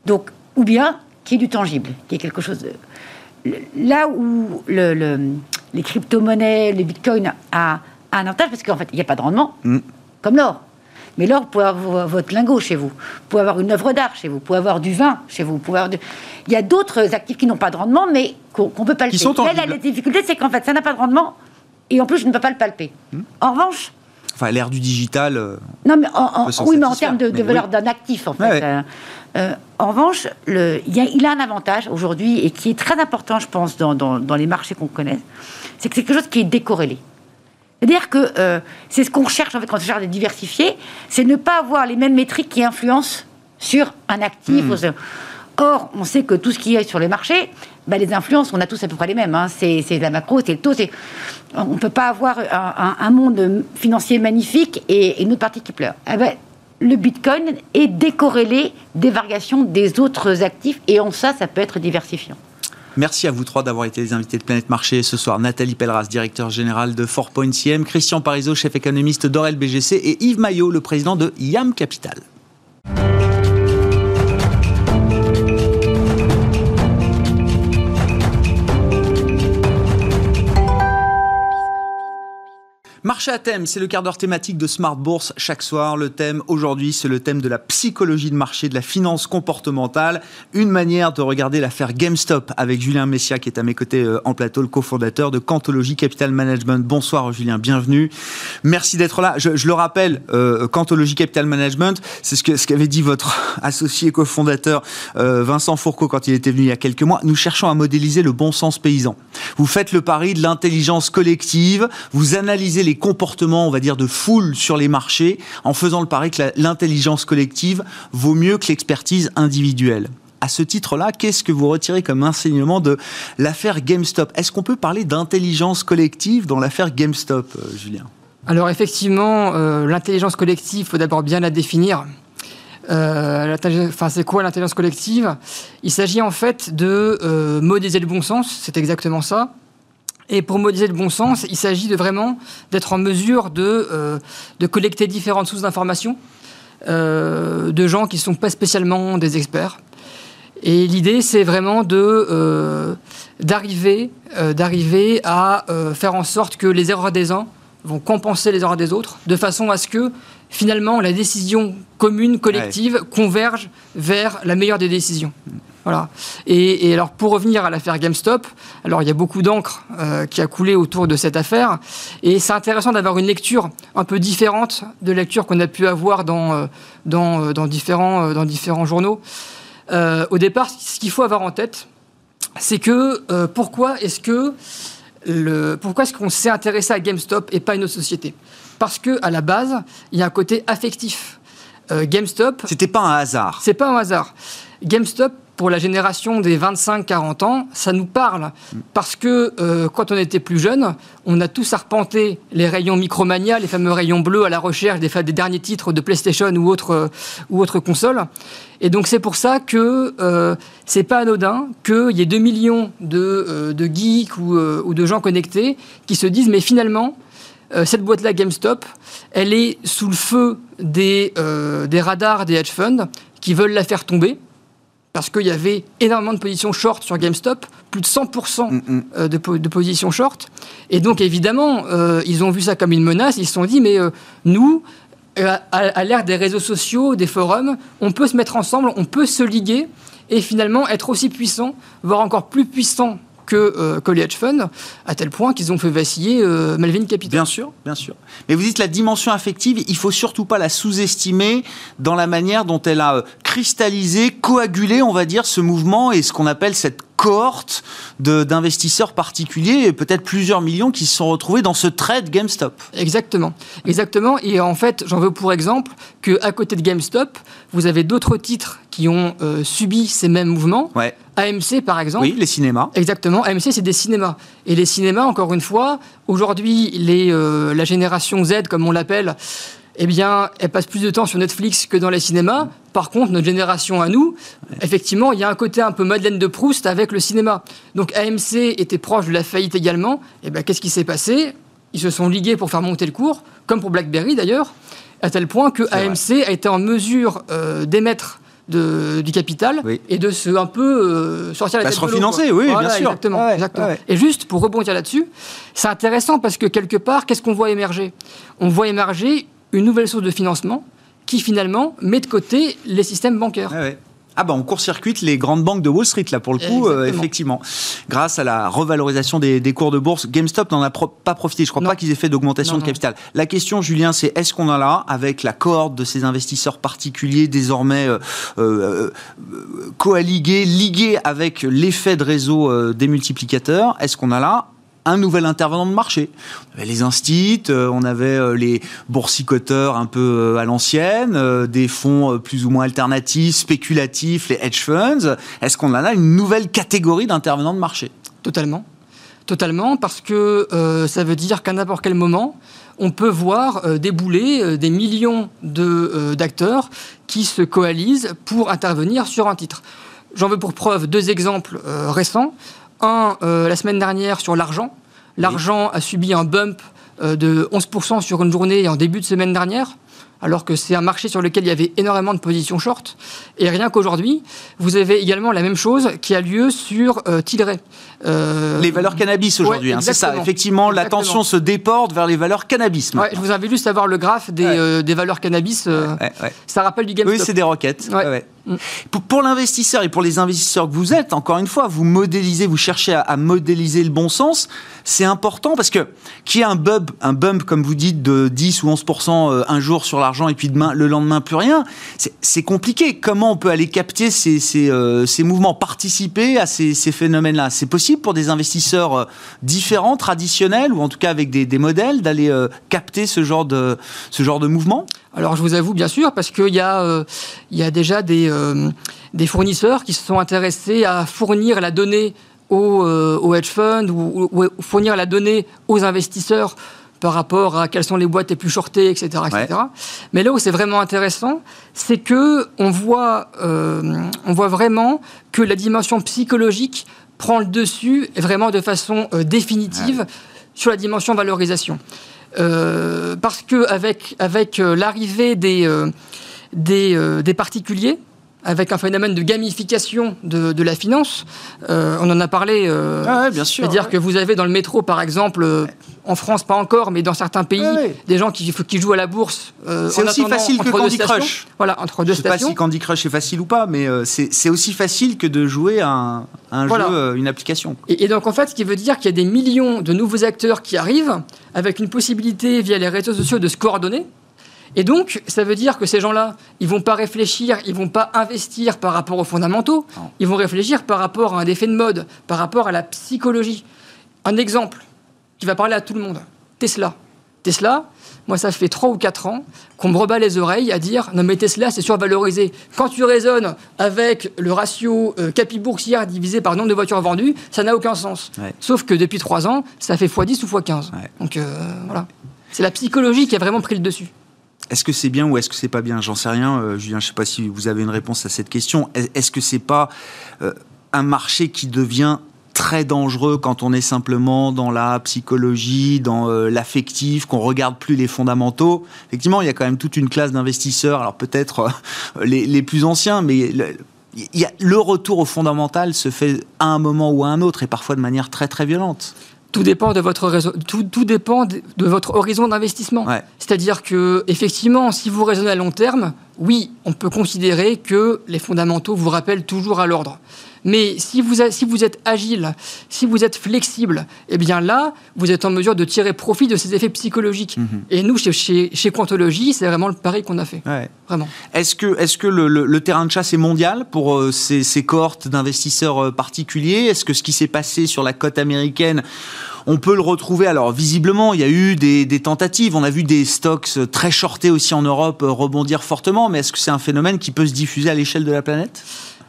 Donc, ou bien qui est du tangible, qui est quelque chose. De... Là où le, les crypto-monnaies, les bitcoins a, un avantage, parce qu'en fait, il n'y a pas de rendement, mm. comme l'or. Mais l'or, vous pouvez avoir votre lingot chez vous, vous pouvez avoir une œuvre d'art chez vous, vous pouvez avoir du vin chez vous, vous pouvez avoir Il y a d'autres actifs qui n'ont pas de rendement, mais qu'on ne peut pas le. Là, la difficulté, c'est qu'en fait, ça n'a pas de rendement, et en plus, je ne peux pas le palper. Mm. En revanche, enfin l'ère du digital. Euh, non, mais oui, mais en termes de, valeur d'un actif, en fait. Euh, euh, en revanche, le, il, a, un avantage aujourd'hui et qui est très important, je pense, dans, les marchés qu'on connaît, c'est que c'est quelque chose qui est décorrélé. C'est-à-dire que euh, c'est ce qu'on recherche en fait quand on cherche à diversifier, c'est ne pas avoir les mêmes métriques qui influencent sur un actif. Hmm. Or, on sait que tout ce qui est sur les marchés, bah, les influences, on a tous à peu près les mêmes. Hein. C'est la macro, c'est le taux. On ne peut pas avoir un, monde financier magnifique et, une autre partie qui pleure. Eh ben, le Bitcoin est décorrélé des variations des autres actifs et en ça, ça peut être diversifiant. Merci à vous trois d'avoir été les invités de Planète Marché ce soir. Nathalie Pelleras, directeur général de Point CM, Christian Parizeau, chef économiste d'Orel BGC et Yves Maillot, le président de YAM Capital. Marché à thème, c'est le quart d'heure thématique de Smart Bourse chaque soir. Le thème aujourd'hui, c'est le thème de la psychologie de marché, de la finance comportementale. Une manière de regarder l'affaire GameStop avec Julien Messia qui est à mes côtés euh, en plateau, le cofondateur de Cantologie Capital Management. Bonsoir Julien, bienvenue. Merci d'être là. Je, le rappelle, euh, Cantologie Capital Management, c'est ce qu'avait ce qu'avait dit votre associé cofondateur euh, Vincent Fourcault quand il était venu il y a quelques mois. Nous cherchons à modéliser le bon sens paysan. Vous faites le pari de l'intelligence collective, vous analysez les comportements, on va dire, de foule sur les marchés, en faisant le pari que l'intelligence collective vaut mieux que l'expertise individuelle à ce titre-là, qu'est-ce que vous retirez comme enseignement de l'affaire GameStop? Est-ce qu'on peut parler d'intelligence collective dans l'affaire GameStop, euh, Julien? Alors effectivement, euh, l'intelligence collective, il faut d'abord bien la définir. Euh, enfin, c'est quoi l'intelligence collective? Il s'agit en fait de modéliser le bon sens, c'est exactement ça. Et pour modéliser le bon sens, il s'agit de vraiment d'être en mesure de, de collecter différentes sources d'informations de gens qui ne sont pas spécialement des experts. Et l'idée, c'est vraiment de euh, d'arriver euh, d'arriver à euh, faire en sorte que les erreurs des uns vont compenser les erreurs des autres, de façon à ce que finalement la décision commune, collective, converge vers la meilleure des décisions. Voilà. Et, alors pour revenir à l'affaire GameStop, alors il y a beaucoup d'encre qui a coulé autour de cette affaire, et c'est intéressant d'avoir une lecture un peu différente de la lecture qu'on a pu avoir dans, dans, dans, différents, dans différents journaux. Euh, au départ, ce qu'il faut avoir en tête, c'est que euh, pourquoi est-ce que le, pourquoi est-ce qu'on s'est intéressé à GameStop et pas une autre société? Parce que à la base, il y a un côté affectif. Euh, GameStop. C'était pas un hasard. C'est pas un hasard. GameStop, pour la génération des 25-40 ans, ça nous parle. Parce que euh, quand on était plus jeune, on a tous arpenté les rayons Micromania, les fameux rayons bleus à la recherche des, derniers titres de PlayStation ou autres euh, ou autre consoles. Et donc c'est pour ça que euh, c'est pas anodin qu'il y ait 2 millions de, de geeks ou, de gens connectés qui se disent mais finalement, cette boîte-là GameStop, elle est sous le feu des radars des hedge funds qui veulent la faire tomber parce qu'il y avait énormément de positions short sur GameStop, plus de 100% mm, mm. euh, de, positions short. Et donc, évidemment, euh, ils ont vu ça comme une menace. Ils se sont dit, mais euh, nous, à, l'ère des réseaux sociaux, des forums, on peut se mettre ensemble, on peut se liguer et finalement être aussi puissant, voire encore plus puissant que, que, les hedge funds, à tel point qu'ils ont fait vaciller Melvin Capital. Bien sûr, bien sûr. Mais vous dites la dimension affective, il faut surtout pas la sous-estimer dans la manière dont elle a cristalliser, coaguler, on va dire, ce mouvement et ce qu'on appelle cette cohorte d'investisseurs particuliers, et peut-être plusieurs millions qui se sont retrouvés dans ce trade GameStop. Exactement, exactement. Et en fait, j'en veux pour exemple que à côté de GameStop, vous avez d'autres titres qui ont euh, subi ces mêmes mouvements. Ouais. AMC, par exemple. Oui, les cinémas. Exactement. AMC, c'est des cinémas. Et les cinémas, encore une fois, aujourd'hui, euh, la génération Z, comme on l'appelle, eh bien, elle passe plus de temps sur Netflix que dans les cinémas. Par contre, notre génération à nous, effectivement, il y a un côté un peu Madeleine de Proust avec le cinéma. Donc AMC était proche de la faillite également. Et eh bien, qu'est-ce qui s'est passé? Ils se sont ligués pour faire monter le cours, comme pour BlackBerry d'ailleurs, à tel point que AMC a été en mesure euh, d'émettre du capital et de se un peu euh, sortir la bah, se refinancer, oui, bien sûr. Exactement. exactement. Et juste pour rebondir là-dessus, c'est intéressant parce que quelque part, qu'est-ce qu'on voit émerger? On voit émerger une nouvelle source de financement qui finalement met de côté les systèmes bancaires. Ah bah on court-circuite les grandes banques de Wall Street là pour le coup euh, effectivement. Grâce à la revalorisation des, cours de bourse GameStop n'en a pas profité. Je crois pas qu'ils aient fait d'augmentation de capital. La question Julien c'est est-ce qu'on a là avec la cohorte de ces investisseurs particuliers désormais euh, euh, coaligués ligués avec l'effet de réseau des multiplicateurs est-ce qu'on a là un nouvel intervenant de marché. On avait les instits, euh, on avait euh, les boursicoteurs un peu euh, à l'ancienne, des fonds plus ou moins alternatifs, spéculatifs, les hedge funds. Est-ce qu'on en a une nouvelle catégorie d'intervenants de marché? Totalement. Totalement, parce que ça veut dire qu'à n'importe quel moment, on peut voir débouler des millions d'acteurs qui se coalisent pour intervenir sur un titre. J'en veux pour preuve deux exemples récents. Euh, la semaine dernière, sur l'argent. L'argent a subi un bump euh, de 11% sur une journée en début de semaine dernière alors que c'est un marché sur lequel il y avait énormément de positions short. Et rien qu'aujourd'hui, vous avez également la même chose qui a lieu sur euh, Tilray. Euh, les valeurs cannabis aujourd'hui, hein, c'est ça. Effectivement, l'attention se déporte vers les valeurs cannabis. je vous invite juste à voir le graphe des, euh, valeurs cannabis. ça rappelle du GameStop. Oui, c'est des roquettes. Mm. Pour, l'investisseur et pour les investisseurs que vous êtes, encore une fois, vous modélisez, vous cherchez à, modéliser le bon sens. C'est important parce que qu'il y ait un bump, un bump, comme vous dites, de 10 ou 11% un jour sur sur et puis demain, le lendemain, plus rien. C'est compliqué. Comment on peut aller capter ces, euh, mouvements, participer à ces, phénomènes-là? C'est possible pour des investisseurs euh, différents, traditionnels, ou en tout cas avec des, modèles, d'aller euh, capter ce genre de, mouvement? Alors je vous avoue bien sûr parce qu'il y, a, déjà des, fournisseurs qui se sont intéressés à fournir la donnée aux, hedge funds ou, fournir la donnée aux investisseurs par rapport à quelles sont les boîtes les plus shortées, etc. etc. Mais là où c'est vraiment intéressant, c'est que on voit, euh, on voit vraiment que la dimension psychologique prend le dessus vraiment de façon euh, définitive sur la dimension valorisation. Euh, parce que avec, avec l'arrivée des, des, des particuliers, avec un phénomène de gamification de, de la finance. Euh, on en a parlé. Euh, ah bien sûr. C'est-à-dire que vous avez dans le métro, par exemple, euh, en France pas encore, mais dans certains pays, des gens qui, qui jouent à la bourse. Euh, c'est aussi facile que Candy Crush. Voilà, entre deux Je sais pas si Candy Crush est facile ou pas, mais c'est aussi facile que de jouer à un, un jeu, une application. Et, et, donc en fait, ce qui veut dire qu'il y a des millions de nouveaux acteurs qui arrivent avec une possibilité via les réseaux sociaux de se coordonner. Et donc, ça veut dire que ces gens-là, ils vont pas réfléchir, ils vont pas investir par rapport aux fondamentaux, ils vont réfléchir par rapport à un effet de mode, par rapport à la psychologie. Un exemple qui va parler à tout le monde Tesla. Tesla, moi, ça fait 3 ou 4 ans qu'on me rebat les oreilles à dire non, mais Tesla, c'est survalorisé. Quand tu raisonnes avec le ratio euh, capi boursière divisé par nombre de voitures vendues, ça n'a aucun sens. Sauf que depuis 3 ans, ça fait x10 ou x15. Donc euh, voilà. C'est la psychologie qui a vraiment pris le dessus. Est-ce que c'est bien ou est-ce que c'est pas bien? J'en sais rien, euh, Julien. Je sais pas si vous avez une réponse à cette question. Est-ce que c'est pas euh, un marché qui devient très dangereux quand on est simplement dans la psychologie, dans euh, l'affectif, qu'on regarde plus les fondamentaux? Effectivement, il y a quand même toute une classe d'investisseurs, alors peut-être les, plus anciens, mais y a, le retour au fondamental se fait à un moment ou à un autre et parfois de manière très très violente. Tout dépend de votre réseau, tout, tout dépend de, de votre horizon d'investissement. Ouais. C'est-à-dire que effectivement, si vous raisonnez à long terme, oui, on peut considérer que les fondamentaux vous rappellent toujours à l'ordre. Mais si vous, si vous êtes agile, si vous êtes flexible, eh bien là, vous êtes en mesure de tirer profit de ces effets psychologiques. Mhm. Mm -hmm. Et nous, chez, chez, chez Quantologie, c'est vraiment le pari qu'on a fait. Ouais. Vraiment. Est-ce que, est -ce que le, le, le, terrain de chasse est mondial pour euh, ces, ces, cohortes d'investisseurs euh, particuliers? Est-ce que ce qui s'est passé sur la côte américaine on peut le retrouver? Alors, visiblement, il y a eu des, des, tentatives. On a vu des stocks très shortés aussi en Europe rebondir fortement. Mais est-ce que c'est un phénomène qui peut se diffuser à l'échelle de la planète?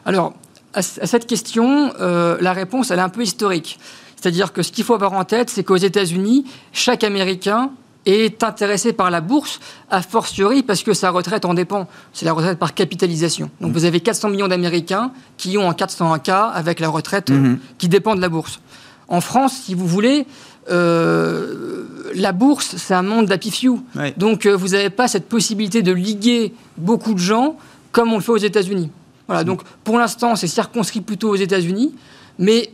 Alors, à, cette question, euh, la réponse, elle est un peu historique. C'est-à-dire que ce qu'il faut avoir en tête, c'est qu'aux États-Unis, chaque Américain est intéressé par la bourse, a fortiori parce que sa retraite en dépend. C'est la retraite par capitalisation. Donc mmh. vous avez 400 millions d'Américains qui ont un 401K avec la retraite mmh. qui dépend de la bourse. En France, si vous voulez, euh, la bourse, c'est un monde d'happy few. Ouais. Donc euh, vous n'avez pas cette possibilité de liguer beaucoup de gens comme on le fait aux États-Unis. Voilà, donc pour l'instant, c'est circonscrit plutôt aux États-Unis, mais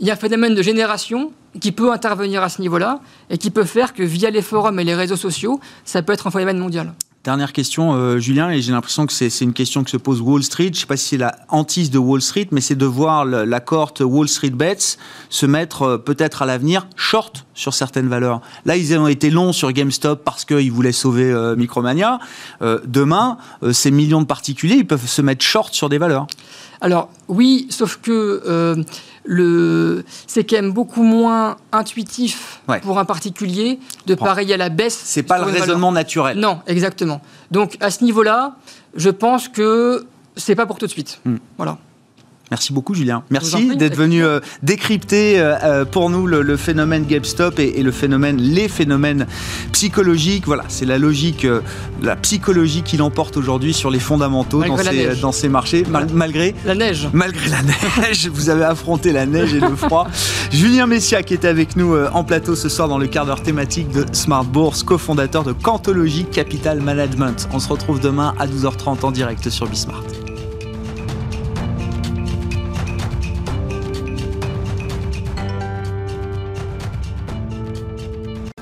il y a un phénomène de génération qui peut intervenir à ce niveau-là et qui peut faire que via les forums et les réseaux sociaux, ça peut être un phénomène mondial. Dernière question, euh, Julien, et j'ai l'impression que c'est une question que se pose Wall Street. Je ne sais pas si c'est la hantise de Wall Street, mais c'est de voir la cohorte Wall Street Bets se mettre euh, peut-être à l'avenir short sur certaines valeurs. Là, ils ont été longs sur GameStop parce qu'ils voulaient sauver euh, Micromania. Demain, ces millions de particuliers, ils peuvent se mettre short sur des valeurs. Alors oui, sauf que le, c'est quand même beaucoup moins intuitif ouais. pour un particulier de parier à la baisse. C'est pas le raisonnement valeur. naturel. Non, exactement. Donc à ce niveau-là, je pense que c'est pas pour tout de suite. Hmm. Voilà. Merci beaucoup, Julien. Merci d'être venu euh, décrypter euh, pour nous le, le phénomène GameStop et, et, le phénomène, les phénomènes psychologiques. Voilà, c'est la logique, euh, la psychologie qui l'emporte aujourd'hui sur les fondamentaux dans ces, dans ces, marchés, mal, malgré la neige. Malgré la neige, vous avez affronté la neige et le froid. Julien Messia qui était avec nous euh, en plateau ce soir dans le quart d'heure thématique de Smart Bourse, cofondateur de Cantologie Capital Management. On se retrouve demain à 12h30 en direct sur Bismart.